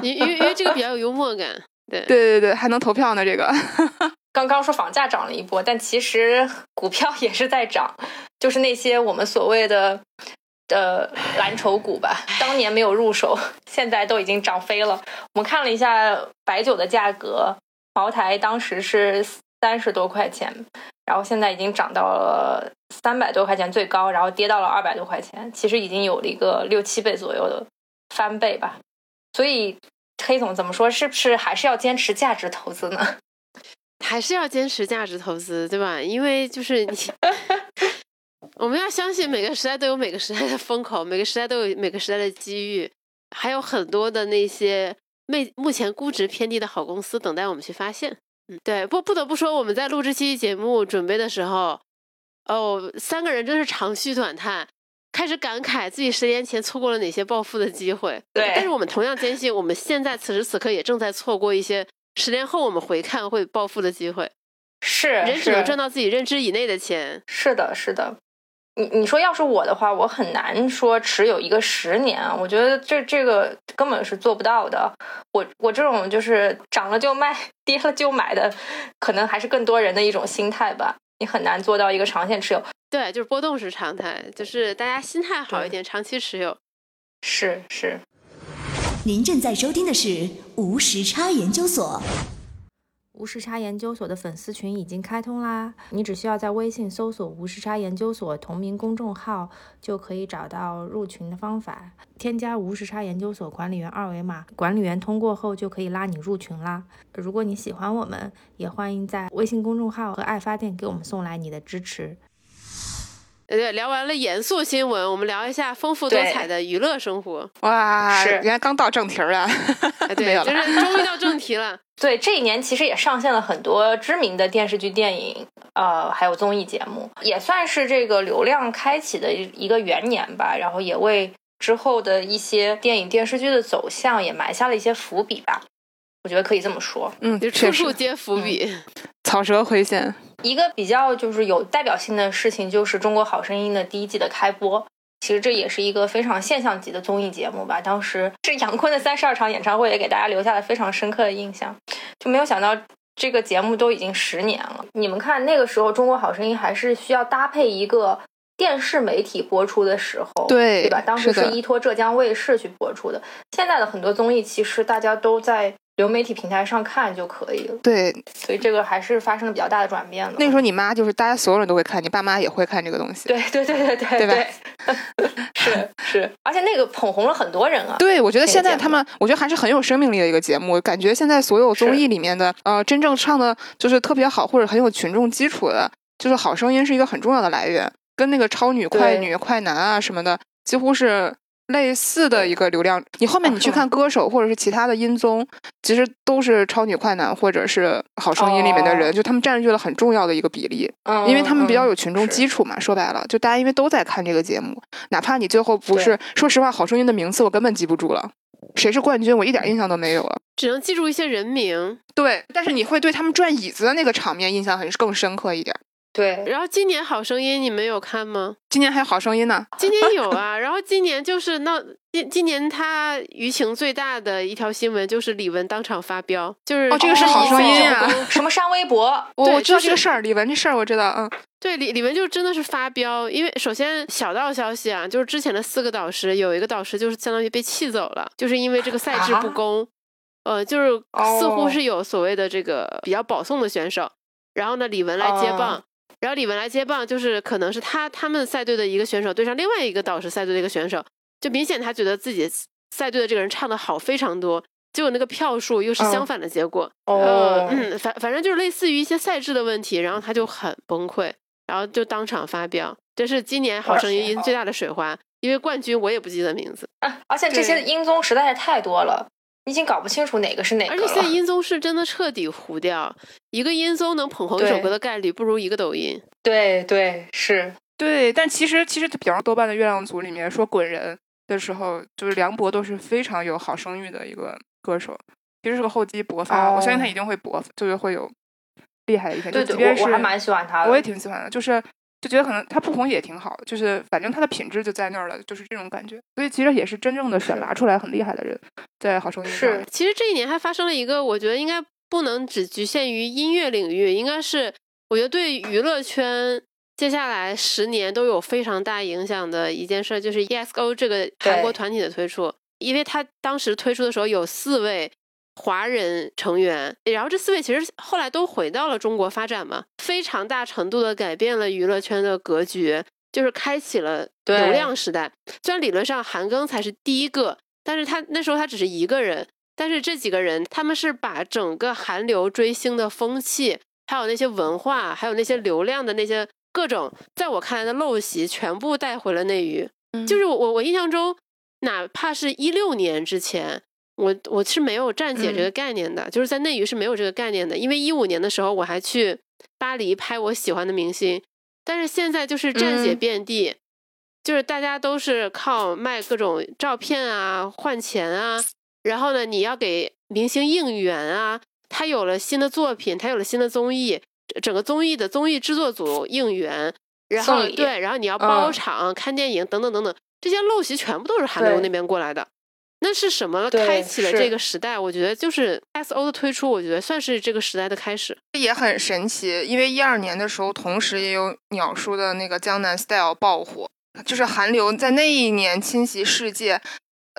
因因为因为这个比较有幽默感，对对对对，还能投票呢。这个 刚刚说房价涨了一波，但其实股票也是在涨，就是那些我们所谓的的蓝筹股吧，当年没有入手，现在都已经涨飞了。我们看了一下白酒的价格，茅台当时是。三十多块钱，然后现在已经涨到了三百多块钱最高，然后跌到了二百多块钱，其实已经有了一个六七倍左右的翻倍吧。所以黑总怎么说？是不是还是要坚持价值投资呢？还是要坚持价值投资，对吧？因为就是你 我们要相信每个时代都有每个时代的风口，每个时代都有每个时代的机遇，还有很多的那些目目前估值偏低的好公司等待我们去发现。嗯，对，不不得不说，我们在录这期节目准备的时候，哦，三个人真是长吁短叹，开始感慨自己十年前错过了哪些暴富的机会。对，但是我们同样坚信，我们现在此时此刻也正在错过一些十年后我们回看会暴富的机会。是，人只能赚到自己认知以内的钱。是的，是的。你你说要是我的话，我很难说持有一个十年，我觉得这这个根本是做不到的。我我这种就是涨了就卖，跌了就买的，可能还是更多人的一种心态吧。你很难做到一个长线持有。对，就是波动是常态，就是大家心态好一点，长期持有。是是。您正在收听的是无时差研究所。无时差研究所的粉丝群已经开通啦！你只需要在微信搜索“无时差研究所”同名公众号，就可以找到入群的方法。添加无时差研究所管理员二维码，管理员通过后就可以拉你入群啦。如果你喜欢我们，也欢迎在微信公众号和爱发电给我们送来你的支持。对，聊完了严肃新闻，我们聊一下丰富多彩的娱乐生活。哇，是，人家刚到正题 了，对，就是终于到正题了。对，这一年其实也上线了很多知名的电视剧、电影，呃，还有综艺节目，也算是这个流量开启的一个元年吧。然后也为之后的一些电影、电视剧的走向也埋下了一些伏笔吧。我觉得可以这么说，嗯，就处处皆伏笔，草蛇灰线。一个比较就是有代表性的事情，就是《中国好声音》的第一季的开播。其实这也是一个非常现象级的综艺节目吧。当时是杨坤的三十二场演唱会，也给大家留下了非常深刻的印象。就没有想到这个节目都已经十年了。你们看那个时候，《中国好声音》还是需要搭配一个电视媒体播出的时候，对对吧？当时是依托浙江卫视去播出的。现在的很多综艺，其实大家都在。流媒体平台上看就可以了。对，所以这个还是发生了比较大的转变了。那个时候，你妈就是大家所有人都会看，你爸妈也会看这个东西。对对对对对，对吧？是是，而且那个捧红了很多人啊。对，我觉得现在他们，我觉得还是很有生命力的一个节目。感觉现在所有综艺里面的，呃，真正唱的就是特别好或者很有群众基础的，就是《好声音》是一个很重要的来源，跟那个超女、快女、快男啊什么的，几乎是。类似的一个流量，你后面你去看歌手或者是其他的音综，其实都是超女快男或者是好声音里面的人，就他们占据了很重要的一个比例，因为他们比较有群众基础嘛。说白了，就大家因为都在看这个节目，哪怕你最后不是，说实话，好声音的名次我根本记不住了，谁是冠军我一点印象都没有了，只能记住一些人名。对，但是你会对他们转椅子的那个场面印象很更深刻一点。对，然后今年好声音你们有看吗？今年还有好声音呢？今年有啊，然后今年就是那今今年他舆情最大的一条新闻就是李玟当场发飙，就是哦，这个是好声音啊，什么删微博？我知道这个事儿，李玟这事儿我知道，嗯，对，李李玟就真的是发飙，因为首先小道消息啊，就是之前的四个导师有一个导师就是相当于被气走了，就是因为这个赛制不公，呃，就是似乎是有所谓的这个比较保送的选手，然后呢，李玟来接棒。然后李玟来接棒，就是可能是他他们赛队的一个选手对上另外一个导师赛队的一个选手，就明显他觉得自己赛队的这个人唱的好非常多，结果那个票数又是相反的结果。哦，嗯，反反正就是类似于一些赛制的问题，然后他就很崩溃，然后就当场发飙。这是今年好声音最大的水花，因为冠军我也不记得名字，啊而且这些音综实在是太多了。已经搞不清楚哪个是哪个了。而且现在音综是真的彻底糊掉，一个音综能捧红一首歌的概率不如一个抖音。对对是，对。但其实其实，比方豆瓣的月亮组里面说滚人的时候，就是梁博都是非常有好声誉的一个歌手，其实是个厚积薄发。我相信他一定会薄，就是会有厉害的一天。对对，我我还蛮喜欢他的，我也挺喜欢的，就是。就觉得可能他不红也挺好，就是反正他的品质就在那儿了，就是这种感觉。所以其实也是真正的选拔出来很厉害的人，在好声音是。其实这一年还发生了一个，我觉得应该不能只局限于音乐领域，应该是我觉得对娱乐圈接下来十年都有非常大影响的一件事，就是 EXO 这个韩国团体的推出，因为他当时推出的时候有四位。华人成员，然后这四位其实后来都回到了中国发展嘛，非常大程度的改变了娱乐圈的格局，就是开启了流量时代。虽然理论上韩庚才是第一个，但是他那时候他只是一个人，但是这几个人他们是把整个韩流追星的风气，还有那些文化，还有那些流量的那些各种在我看来的陋习全部带回了内娱。就是我我印象中，哪怕是一六年之前，我我是没有站姐这个概念的，就是在内娱是没有这个概念的。因为一五年的时候我还去巴黎拍我喜欢的明星，但是现在就是站姐遍地，就是大家都是靠卖各种照片啊换钱啊，然后呢你要给明星应援啊，他有了新的作品，他有了新的综艺。整个综艺的综艺制作组应援，然后对，然后你要包场、看电影等等等等，这些陋习全部都是韩流那边过来的。那是什么开启了这个时代？我觉得就是 S O 的推出，我觉得算是这个时代的开始。也很神奇，因为一二年的时候，同时也有鸟叔的那个江南 Style 爆火，就是韩流在那一年侵袭世界，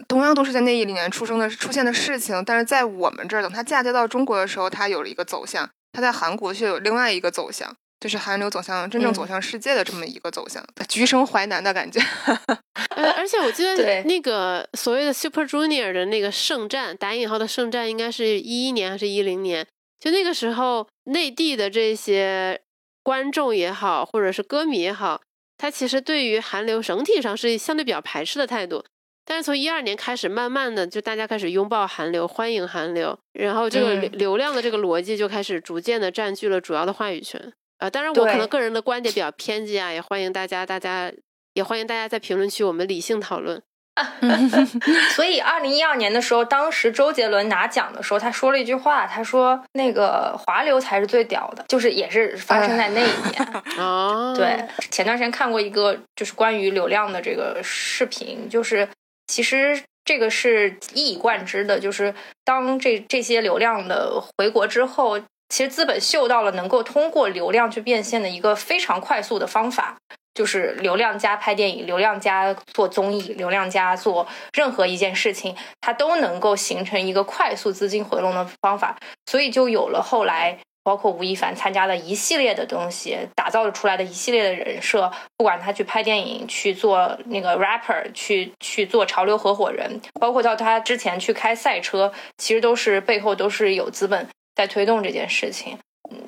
同样都是在那一年出生的出现的事情。但是在我们这儿，等它嫁接到中国的时候，它有了一个走向。它在韩国却有另外一个走向，就是韩流走向真正走向世界的这么一个走向，橘生淮南的感觉。呃，而且我记得那个所谓的 Super Junior 的那个圣战，打引号的圣战，应该是一一年还是一零年？就那个时候，内地的这些观众也好，或者是歌迷也好，他其实对于韩流整体上是相对比较排斥的态度。但是从一二年开始，慢慢的就大家开始拥抱韩流，欢迎韩流，然后这个流量的这个逻辑就开始逐渐的占据了主要的话语权。啊，当然我可能个人的观点比较偏激啊，也欢迎大家，大家也欢迎大家在评论区我们理性讨论。所以二零一二年的时候，当时周杰伦拿奖的时候，他说了一句话，他说那个华流才是最屌的，就是也是发生在那一年。哦，对，前段时间看过一个就是关于流量的这个视频，就是。其实这个是一以贯之的，就是当这这些流量的回国之后，其实资本嗅到了能够通过流量去变现的一个非常快速的方法，就是流量加拍电影，流量加做综艺，流量加做任何一件事情，它都能够形成一个快速资金回笼的方法，所以就有了后来。包括吴亦凡参加的一系列的东西，打造出来的一系列的人设，不管他去拍电影、去做那个 rapper、去去做潮流合伙人，包括到他之前去开赛车，其实都是背后都是有资本在推动这件事情。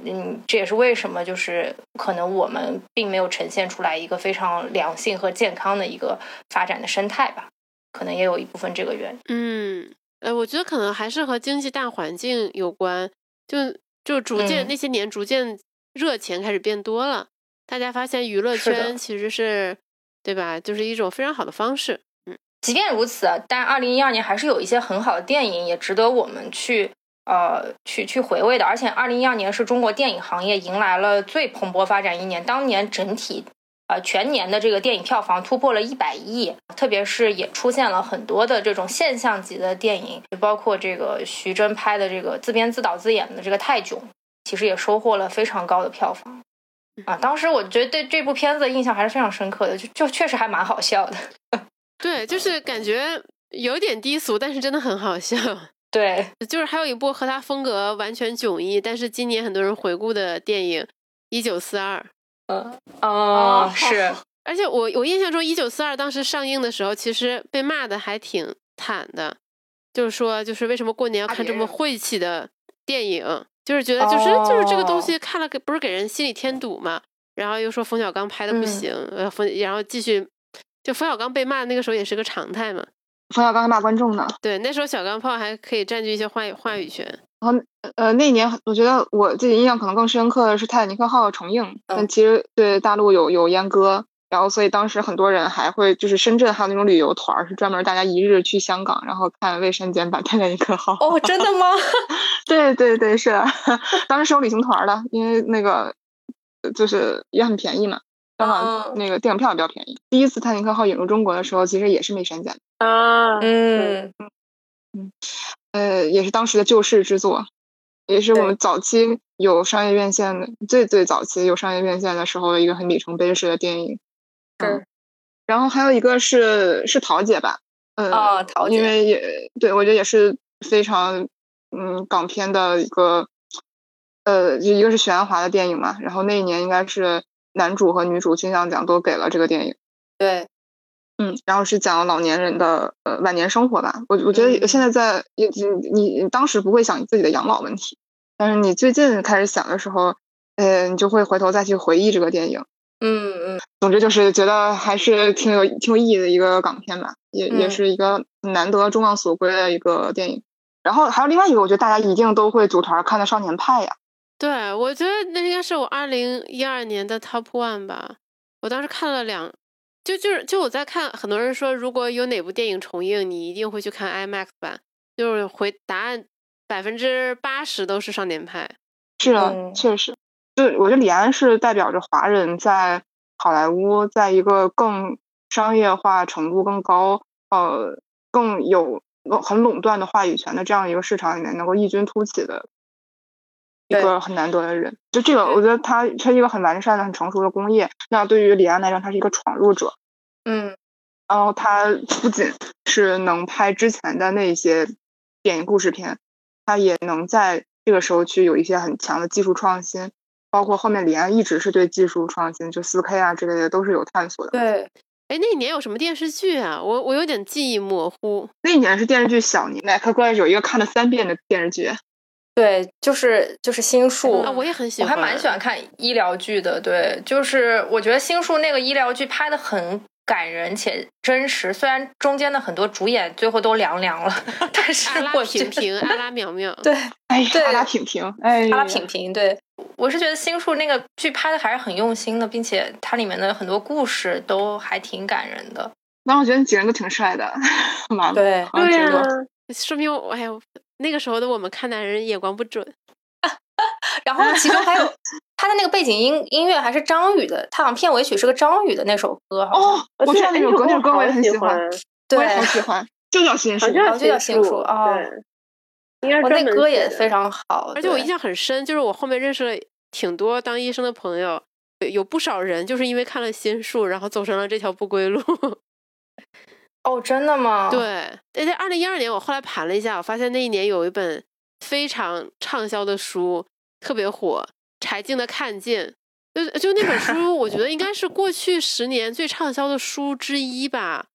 嗯，这也是为什么就是可能我们并没有呈现出来一个非常良性和健康的一个发展的生态吧？可能也有一部分这个原因。嗯，呃，我觉得可能还是和经济大环境有关，就。就逐渐那些年，逐渐热钱开始变多了，大家发现娱乐圈其实是，对吧？就是一种非常好的方式。嗯，即便如此，但二零一二年还是有一些很好的电影，也值得我们去呃去去回味的。而且二零一二年是中国电影行业迎来了最蓬勃发展一年，当年整体呃全年的这个电影票房突破了一百亿，特别是也出现了很多的这种现象级的电影，就包括这个徐峥拍的这个自编自导自演的这个《泰囧》。其实也收获了非常高的票房啊！当时我觉得对这部片子的印象还是非常深刻的，就就确实还蛮好笑的。对，就是感觉有点低俗，但是真的很好笑。对，就是还有一部和他风格完全迥异，但是今年很多人回顾的电影《一九四二》。嗯哦，是。而且我我印象中《一九四二》当时上映的时候，其实被骂的还挺惨的，就是说，就是为什么过年要看这么晦气的电影？就是觉得，就是就是这个东西看了给不是给人心里添堵嘛？然后又说冯小刚拍的不行，呃，冯然后继续就冯小刚被骂那个时候也是个常态嘛。冯小刚还骂观众呢。对，那时候小钢炮还可以占据一些话话语权。然后呃，那年我觉得我自己印象可能更深刻的是《泰坦尼克号》重映，但其实对大陆有有阉割。然后，所以当时很多人还会就是深圳还有那种旅游团，是专门大家一日去香港，然后看未删减版《泰坦尼克号》。哦，真的吗？对对对，是。当时是有旅行团的，因为那个就是也很便宜嘛，香港那个电影票也比较便宜。第一次《泰坦尼克号》引入中国的时候，其实也是没删减啊。嗯嗯呃，也是当时的救世之作，也是我们早期有商业院线的最最早期有商业院线的时候的一个很里程碑式的电影。嗯，然后还有一个是是桃姐吧，嗯，啊，桃姐，因为也对我觉得也是非常嗯港片的一个，呃，就一个是许鞍华的电影嘛，然后那一年应该是男主和女主金像奖都给了这个电影，对，嗯，然后是讲老年人的呃晚年生活吧，我我觉得现在在你你你当时不会想自己的养老问题，但是你最近开始想的时候，呃，你就会回头再去回忆这个电影。嗯嗯，总之就是觉得还是挺有挺有意义的一个港片吧，也也是一个难得众望所归的一个电影。然后还有另外一个，我觉得大家一定都会组团看的《少年派》呀。对，我觉得那应该是我二零一二年的 Top One 吧。我当时看了两，就就是就我在看，很多人说如果有哪部电影重映，你一定会去看 IMAX 版。就是回答案百分之八十都是《少年派》。是啊，确实。就我觉得李安是代表着华人在好莱坞，在一个更商业化程度更高、呃更有很垄断的话语权的这样一个市场里面，能够异军突起的一个很难得的人。就这个，我觉得他他一个很完善的、很成熟的工业。那对于李安来讲，他是一个闯入者。嗯，然后他不仅是能拍之前的那些电影故事片，他也能在这个时候去有一些很强的技术创新。包括后面李安一直是对技术创新，就四 K 啊之类的都是有探索的。对，哎，那一年有什么电视剧啊？我我有点记忆模糊。那一年是电视剧《小年》，麦克哥有一个看了三遍的电视剧。对，就是就是《心术》啊，我也很喜欢，我还蛮喜欢看医疗剧的。对，就是我觉得《心术》那个医疗剧拍的很。感人且真实，虽然中间的很多主演最后都凉凉了，但是阿拉平平、阿拉苗苗，对，哎，阿拉平平，哎，阿拉平平，对，我是觉得心术那个剧拍的还是很用心的，并且它里面的很多故事都还挺感人的。那我觉得你几人都挺帅的，蛮对，对呀，说明我，哎呀，那个时候的我们看男人眼光不准。然后其中还有 他的那个背景音音乐还是张宇的，他好像片尾曲是个张宇的那首歌。哦，我知道那首歌，那首歌我也很喜欢，我也很喜欢，就叫心术，就叫心术啊。应该我那歌也非常好，而且我印象很深，就是我后面认识了挺多当医生的朋友，有不少人就是因为看了心术，然后走上了这条不归路。哦，真的吗？对，而且二零一二年，我后来盘了一下，我发现那一年有一本。非常畅销的书，特别火。柴静的《看见》，就就那本书，我觉得应该是过去十年最畅销的书之一吧。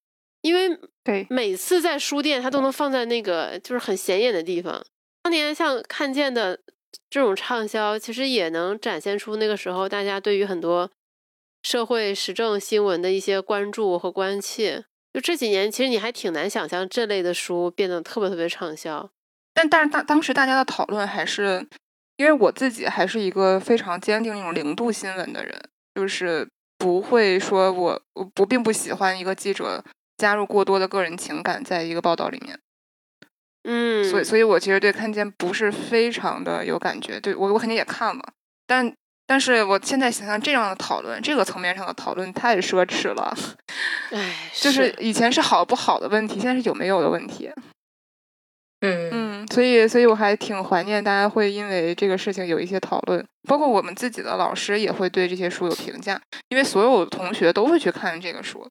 因为对每次在书店，它都能放在那个就是很显眼的地方。当年像《看见》的这种畅销，其实也能展现出那个时候大家对于很多社会时政新闻的一些关注和关切。就这几年，其实你还挺难想象这类的书变得特别特别畅销。但但是当当时大家的讨论还是，因为我自己还是一个非常坚定那种零度新闻的人，就是不会说我我不并不喜欢一个记者加入过多的个人情感在一个报道里面，嗯，所以所以我其实对看见不是非常的有感觉，对我我肯定也看了，但但是我现在想想这样的讨论，这个层面上的讨论太奢侈了，哎，就是。以前是好不好的问题，现在是有没有的问题。嗯。嗯，所以所以我还挺怀念大家会因为这个事情有一些讨论，包括我们自己的老师也会对这些书有评价，因为所有同学都会去看这个书，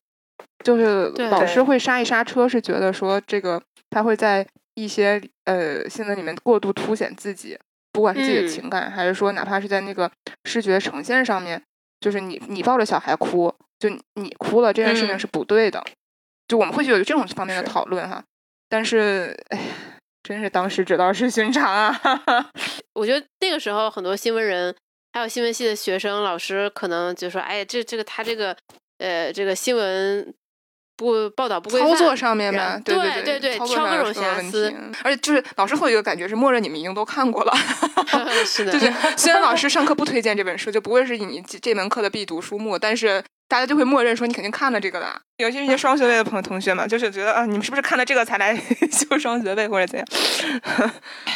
就是老师会刹一刹车，是觉得说这个他会在一些呃新闻里面过度凸显自己，不管是自己的情感，还是说哪怕是在那个视觉呈现上面，就是你你抱着小孩哭，就你哭了这件事情是不对的，就我们会有这种方面的讨论哈，但是哎。真是当时只道是寻常啊！我觉得那个时候很多新闻人，还有新闻系的学生、老师，可能就说：“哎呀，这这个他这个呃，这个新闻不报道不规范，操作上面吧，对对对对，挑各种瑕疵。而且就是老师会有一个感觉是，默认你们已经都看过了。是的，就是 虽然老师上课不推荐这本书，就不会是你这门课的必读书目，但是。大家就会默认说你肯定看了这个啦，尤其是一些双学位的朋友同学嘛，就是觉得啊，你们是不是看了这个才来修双学位或者怎样？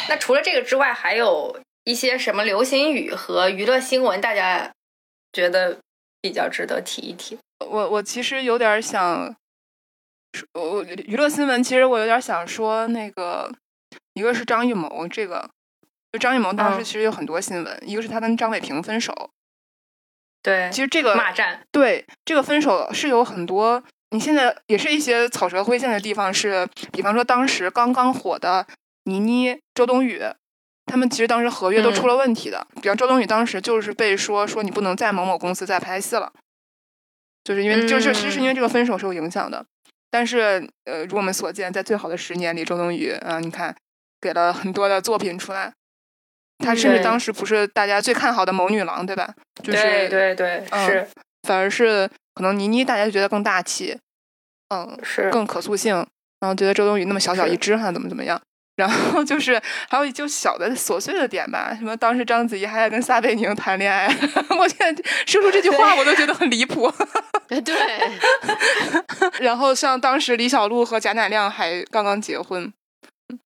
那除了这个之外，还有一些什么流行语和娱乐新闻，大家觉得比较值得提一提？我我其实有点想，我娱乐新闻其实我有点想说那个，一个是张艺谋这个，就张艺谋当时其实有很多新闻，一个是他跟张伟平分手。对，其实这个骂战，对这个分手是有很多，你现在也是一些草蛇灰线的地方，是比方说当时刚刚火的倪妮、周冬雨，他们其实当时合约都出了问题的。比方周冬雨当时就是被说说你不能在某某公司再拍戏了，就是因为就是其实是因为这个分手是有影响的。但是呃，如我们所见，在最好的十年里，周冬雨啊，你看给了很多的作品出来。她甚至当时不是大家最看好的某女郎，对吧？就是对对对，是反而是可能倪妮大家就觉得更大气，嗯，是更可塑性，然后觉得周冬雨那么小小一只，还怎么怎么样。然后就是还有就小的琐碎的点吧，什么当时章子怡还在跟撒贝宁谈恋爱，我现在说出这句话我都觉得很离谱。对。然后像当时李小璐和贾乃亮还刚刚结婚，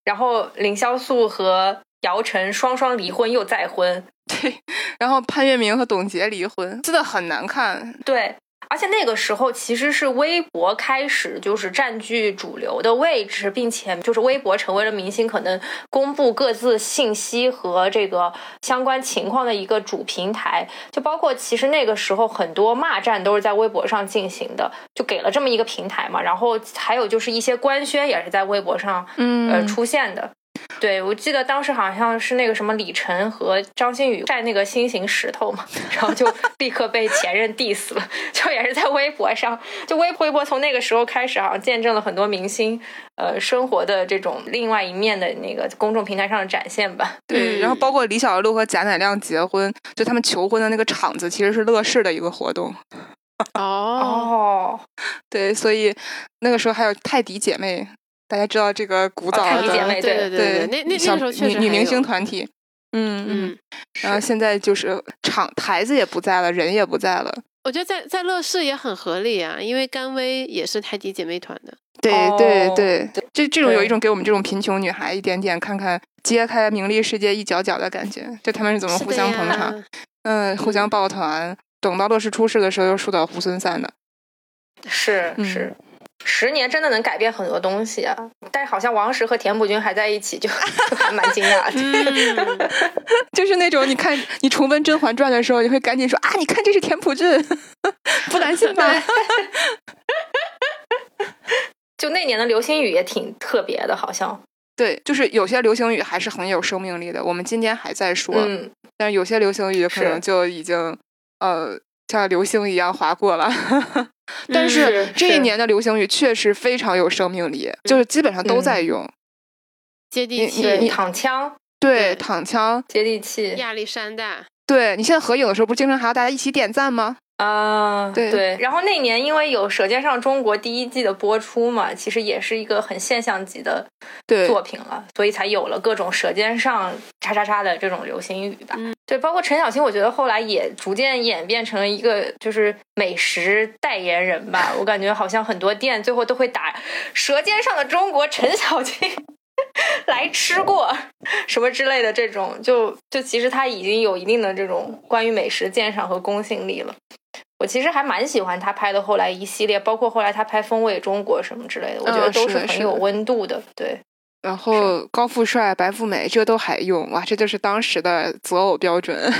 然后凌潇肃和姚晨双双离婚又再婚，对。然后潘粤明和董洁离婚，真的很难看。对。而且那个时候其实是微博开始就是占据主流的位置，并且就是微博成为了明星可能公布各自信息和这个相关情况的一个主平台。就包括其实那个时候很多骂战都是在微博上进行的，就给了这么一个平台嘛。然后还有就是一些官宣也是在微博上嗯呃出现的。对，我记得当时好像是那个什么李晨和张馨予晒那个心形石头嘛，然后就 立刻被前任 diss 了，就也是在微博上，就微微博从那个时候开始，好像见证了很多明星呃生活的这种另外一面的那个公众平台上的展现吧。对，然后包括李小璐和贾乃亮结婚，就他们求婚的那个场子其实是乐视的一个活动。哦，对，所以那个时候还有泰迪姐妹。大家知道这个古早的姐妹，对对对，那那那时候女女明星团体，嗯嗯，然后现在就是场台子也不在了，人也不在了。我觉得在在乐视也很合理啊，因为甘薇也是泰迪姐妹团的。对对对，这这种有一种给我们这种贫穷女孩一点点看看揭开名利世界一角角的感觉，就他们是怎么互相捧场，嗯，互相抱团，等到乐视出事的时候又树倒猢狲散的。是是。十年真的能改变很多东西啊！但是好像王石和田朴珺还在一起，就就 还蛮惊讶的。就是那种你看你重温《甄嬛传》的时候，你会赶紧说啊，你看这是田朴珺，不担心吧？就那年的流星雨也挺特别的，好像。对，就是有些流星雨还是很有生命力的。我们今天还在说，嗯但是有些流星雨可能就已经呃。像流星一样划过了，但是这一。年的流行语确实非常有生命力，就是基本上都在用。接地气躺枪，对躺枪。接地气，亚历山大，对你现在合影的时候不是经常还要大家一起点赞吗？啊，对对，然后那年因为有《舌尖上中国》第一季的播出嘛，其实也是一个很现象级的作品了，所以才有了各种舌尖上叉叉叉的这种流行语吧。对，包括陈小青，我觉得后来也逐渐演变成了一个就是美食代言人吧。我感觉好像很多店最后都会打《舌尖上的中国》陈小青 来吃过什么之类的这种，就就其实他已经有一定的这种关于美食鉴赏和公信力了。我其实还蛮喜欢他拍的后来一系列，包括后来他拍《风味中国》什么之类的，我觉得都是很有温度的。对，然后高富帅、白富美这都还用哇，这就是当时的择偶标准。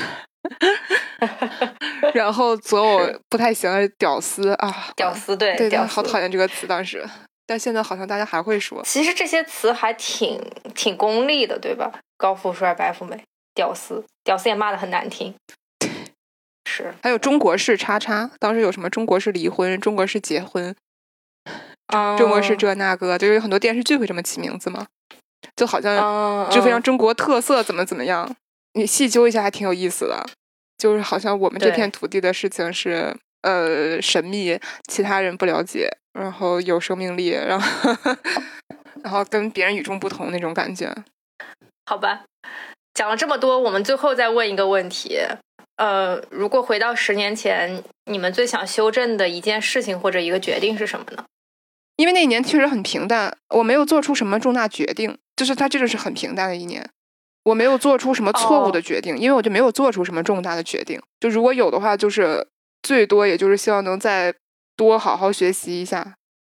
然后择偶不太行的屌丝啊，屌丝对对，好讨厌这个词当时，但现在好像大家还会说。其实这些词还挺挺功利的，对吧？高富帅、白富美、屌丝，屌丝也骂的很难听。是，还有中国式叉叉，当时有什么中国式离婚、中国式结婚，中国是这那个，就是有很多电视剧会这么起名字嘛？就好像就非常中国特色，怎么怎么样？你细究一下还挺有意思的。就是好像我们这片土地的事情是呃神秘，其他人不了解，然后有生命力，然后 然后跟别人与众不同那种感觉。好吧，讲了这么多，我们最后再问一个问题。呃，如果回到十年前，你们最想修正的一件事情或者一个决定是什么呢？因为那一年确实很平淡，我没有做出什么重大决定，就是他这个是很平淡的一年。我没有做出什么错误的决定，因为我就没有做出什么重大的决定。就如果有的话，就是最多也就是希望能再多好好学习一下，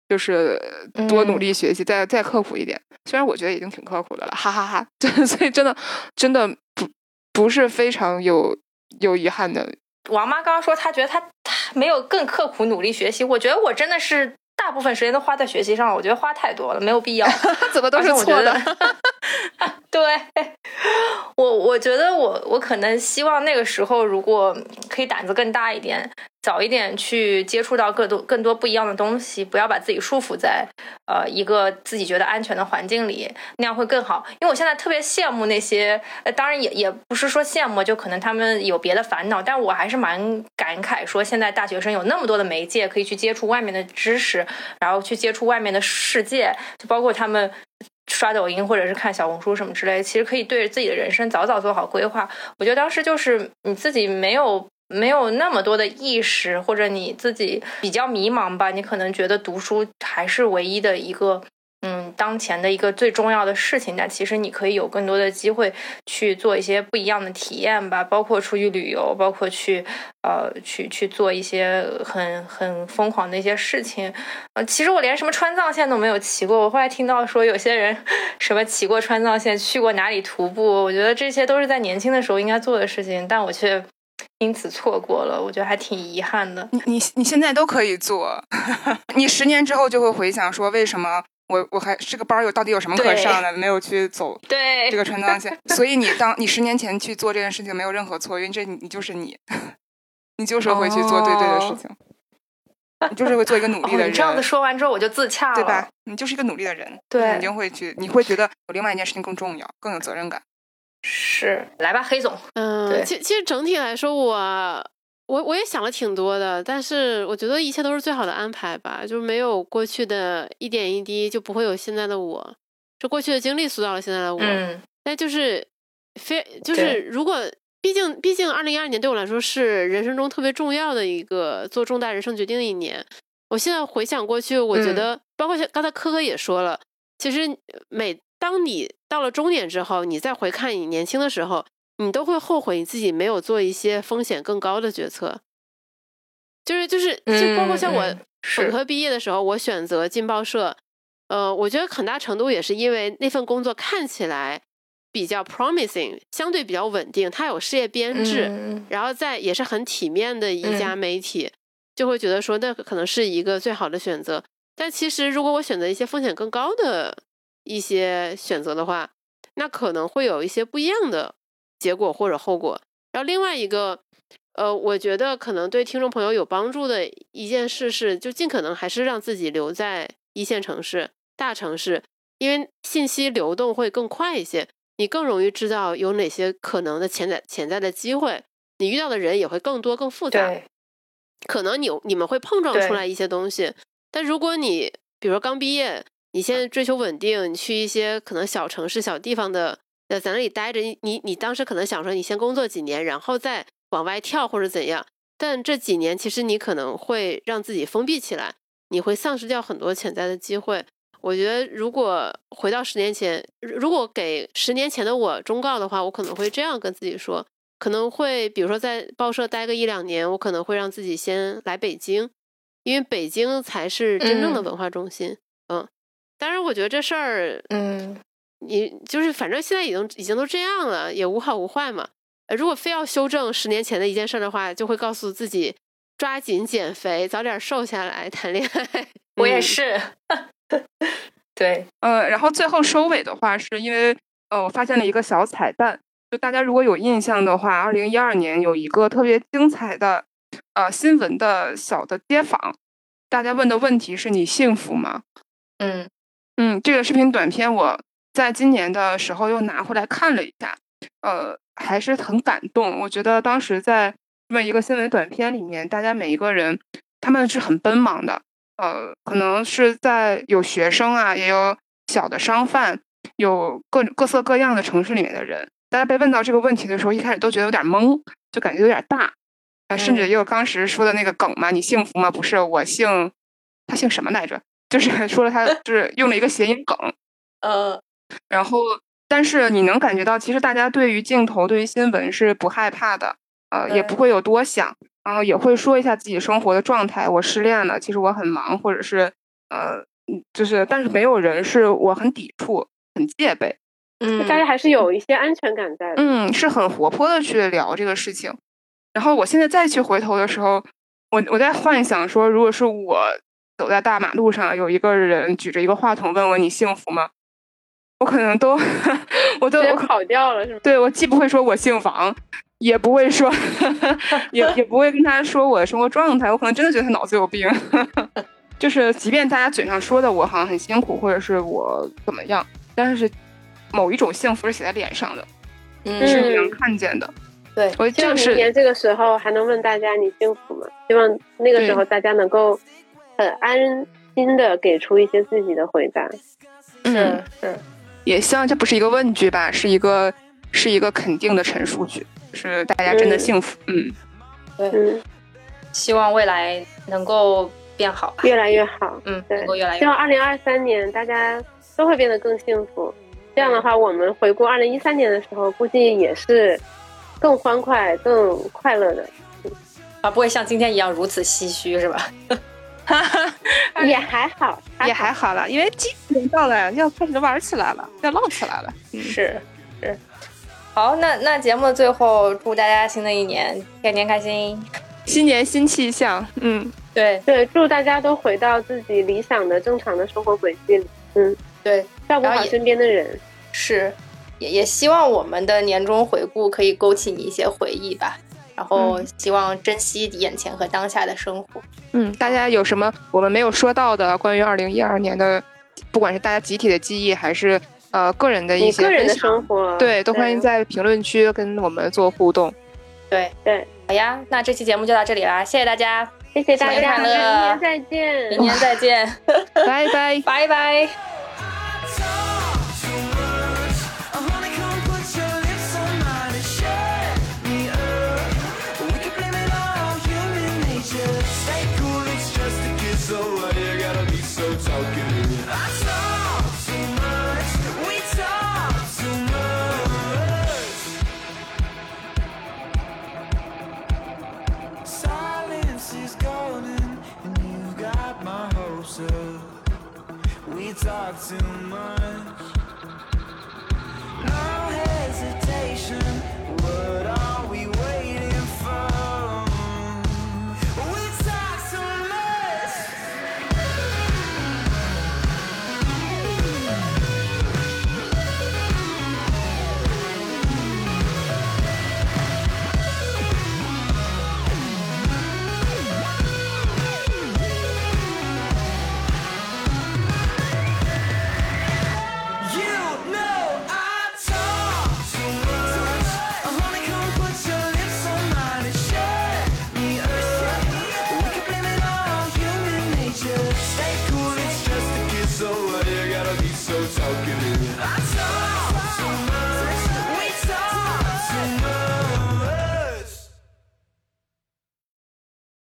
就是多努力学习，再再刻苦一点。虽然我觉得已经挺刻苦的了，哈哈哈。所以真的真的不不是非常有。有遗憾的，王妈刚刚说她觉得她她没有更刻苦努力学习，我觉得我真的是大部分时间都花在学习上，我觉得花太多了，没有必要。怎么都是错的？对，我我觉得我我可能希望那个时候如果可以胆子更大一点，早一点去接触到更多更多不一样的东西，不要把自己束缚在呃一个自己觉得安全的环境里，那样会更好。因为我现在特别羡慕那些，呃，当然也也不是说羡慕，就可能他们有别的烦恼，但我还是蛮感慨，说现在大学生有那么多的媒介可以去接触外面的知识，然后去接触外面的世界，就包括他们。刷抖音或者是看小红书什么之类，其实可以对自己的人生早早做好规划。我觉得当时就是你自己没有没有那么多的意识，或者你自己比较迷茫吧，你可能觉得读书还是唯一的一个。嗯，当前的一个最重要的事情，但其实你可以有更多的机会去做一些不一样的体验吧，包括出去旅游，包括去呃去去做一些很很疯狂的一些事情。呃，其实我连什么川藏线都没有骑过，我后来听到说有些人 什么骑过川藏线，去过哪里徒步，我觉得这些都是在年轻的时候应该做的事情，但我却因此错过了，我觉得还挺遗憾的。你你你现在都可以做，你十年之后就会回想说为什么。我我还这个班有到底有什么可上的？没有去走 对这个川藏线，所以你当你十年前去做这件事情没有任何错，因为这你就是你，你就是会去做对对的事情，你就是会做一个努力的人。你这样子说完之后我就自洽了，对吧？你就是一个努力的人，对，肯定会去，你会觉得有另外一件事情更重要，更有责任感。是，来吧，黑总。嗯，其其实整体来说我。我我也想了挺多的，但是我觉得一切都是最好的安排吧，就是没有过去的一点一滴，就不会有现在的我。这过去的经历塑造了现在的我。嗯。那就是非就是如果毕竟毕竟二零一二年对我来说是人生中特别重要的一个做重大人生决定的一年。我现在回想过去，我觉得包括像刚才科科也说了，其实每当你到了终点之后，你再回看你年轻的时候。你都会后悔你自己没有做一些风险更高的决策，就是就是就包括像我本科毕业的时候，我选择进报社，呃，我觉得很大程度也是因为那份工作看起来比较 promising，相对比较稳定，它有事业编制，然后在也是很体面的一家媒体，就会觉得说那可能是一个最好的选择。但其实如果我选择一些风险更高的一些选择的话，那可能会有一些不一样的。结果或者后果，然后另外一个，呃，我觉得可能对听众朋友有帮助的一件事是，就尽可能还是让自己留在一线城市、大城市，因为信息流动会更快一些，你更容易知道有哪些可能的潜在潜在的机会，你遇到的人也会更多、更复杂，可能你你们会碰撞出来一些东西。但如果你比如说刚毕业，你现在追求稳定，你去一些可能小城市、小地方的。在在那里待着，你你你当时可能想说，你先工作几年，然后再往外跳或者怎样。但这几年其实你可能会让自己封闭起来，你会丧失掉很多潜在的机会。我觉得如果回到十年前，如果给十年前的我忠告的话，我可能会这样跟自己说：可能会比如说在报社待个一两年，我可能会让自己先来北京，因为北京才是真正的文化中心。嗯，当然我觉得这事儿，嗯。你就是反正现在已经已经都这样了，也无好无坏嘛。呃，如果非要修正十年前的一件事的话，就会告诉自己抓紧减肥，早点瘦下来谈恋爱。我也是。对，呃，然后最后收尾的话，是因为呃，我发现了一个小彩蛋，就大家如果有印象的话，二零一二年有一个特别精彩的呃新闻的小的街访，大家问的问题是你幸福吗？嗯嗯，这个视频短片我。在今年的时候又拿回来看了一下，呃，还是很感动。我觉得当时在这么一个新闻短片里面，大家每一个人他们是很奔忙的，呃，可能是在有学生啊，也有小的商贩，有各各色各样的城市里面的人。大家被问到这个问题的时候，一开始都觉得有点懵，就感觉有点大，啊，甚至也有当时说的那个梗嘛，你幸福吗？不是，我姓，他姓什么来着？就是说了他 就是用了一个谐音梗，呃。然后，但是你能感觉到，其实大家对于镜头、对于新闻是不害怕的，呃，也不会有多想，然后也会说一下自己生活的状态。我失恋了，其实我很忙，或者是呃，就是，但是没有人是我很抵触、很戒备。嗯，大家还是有一些安全感在。嗯，是很活泼的去聊这个事情。然后我现在再去回头的时候，我我在幻想说，如果是我走在大马路上，有一个人举着一个话筒问我：“你幸福吗？”我可能都，我都跑掉了是吗？对我既不会说我姓王，也不会说，也也不会跟他说我的生活状态，我可能真的觉得他脑子有病。就是即便大家嘴上说的我好像很辛苦，或者是我怎么样，但是某一种幸福是写在脸上的，嗯是你能看见的。对，我希望就是明年这个时候还能问大家你幸福吗？希望那个时候大家能够很安心的给出一些自己的回答。嗯，是也希望这不是一个问句吧，是一个是一个肯定的陈述句，是大家真的幸福。嗯，嗯，希望未来能够变好吧。越来越好。嗯，对能够越来希越好。望二零二三年大家都会变得更幸福。这样的话，我们回顾二零一三年的时候，估计也是更欢快、更快乐的，啊，不会像今天一样如此唏嘘，是吧？也还好，也还好了，因为今年到了，要开始玩起来了，要浪起来了。嗯，是是。好，那那节目的最后，祝大家新的一年天天开心。新年新气象。嗯，对对，祝大家都回到自己理想的、正常的生活轨迹里。嗯，对，照顾好身边的人。是，也也希望我们的年终回顾可以勾起你一些回忆吧。然后希望珍惜眼前和当下的生活。嗯，大家有什么我们没有说到的关于二零一二年的，不管是大家集体的记忆，还是呃个人的一些个人的生活，对，都欢迎在评论区跟我们做互动。对，对，好呀，那这期节目就到这里啦，谢谢大家，谢谢大新年家，明快乐年再见，明年再见，拜拜。拜拜。talk too much. No hesitation.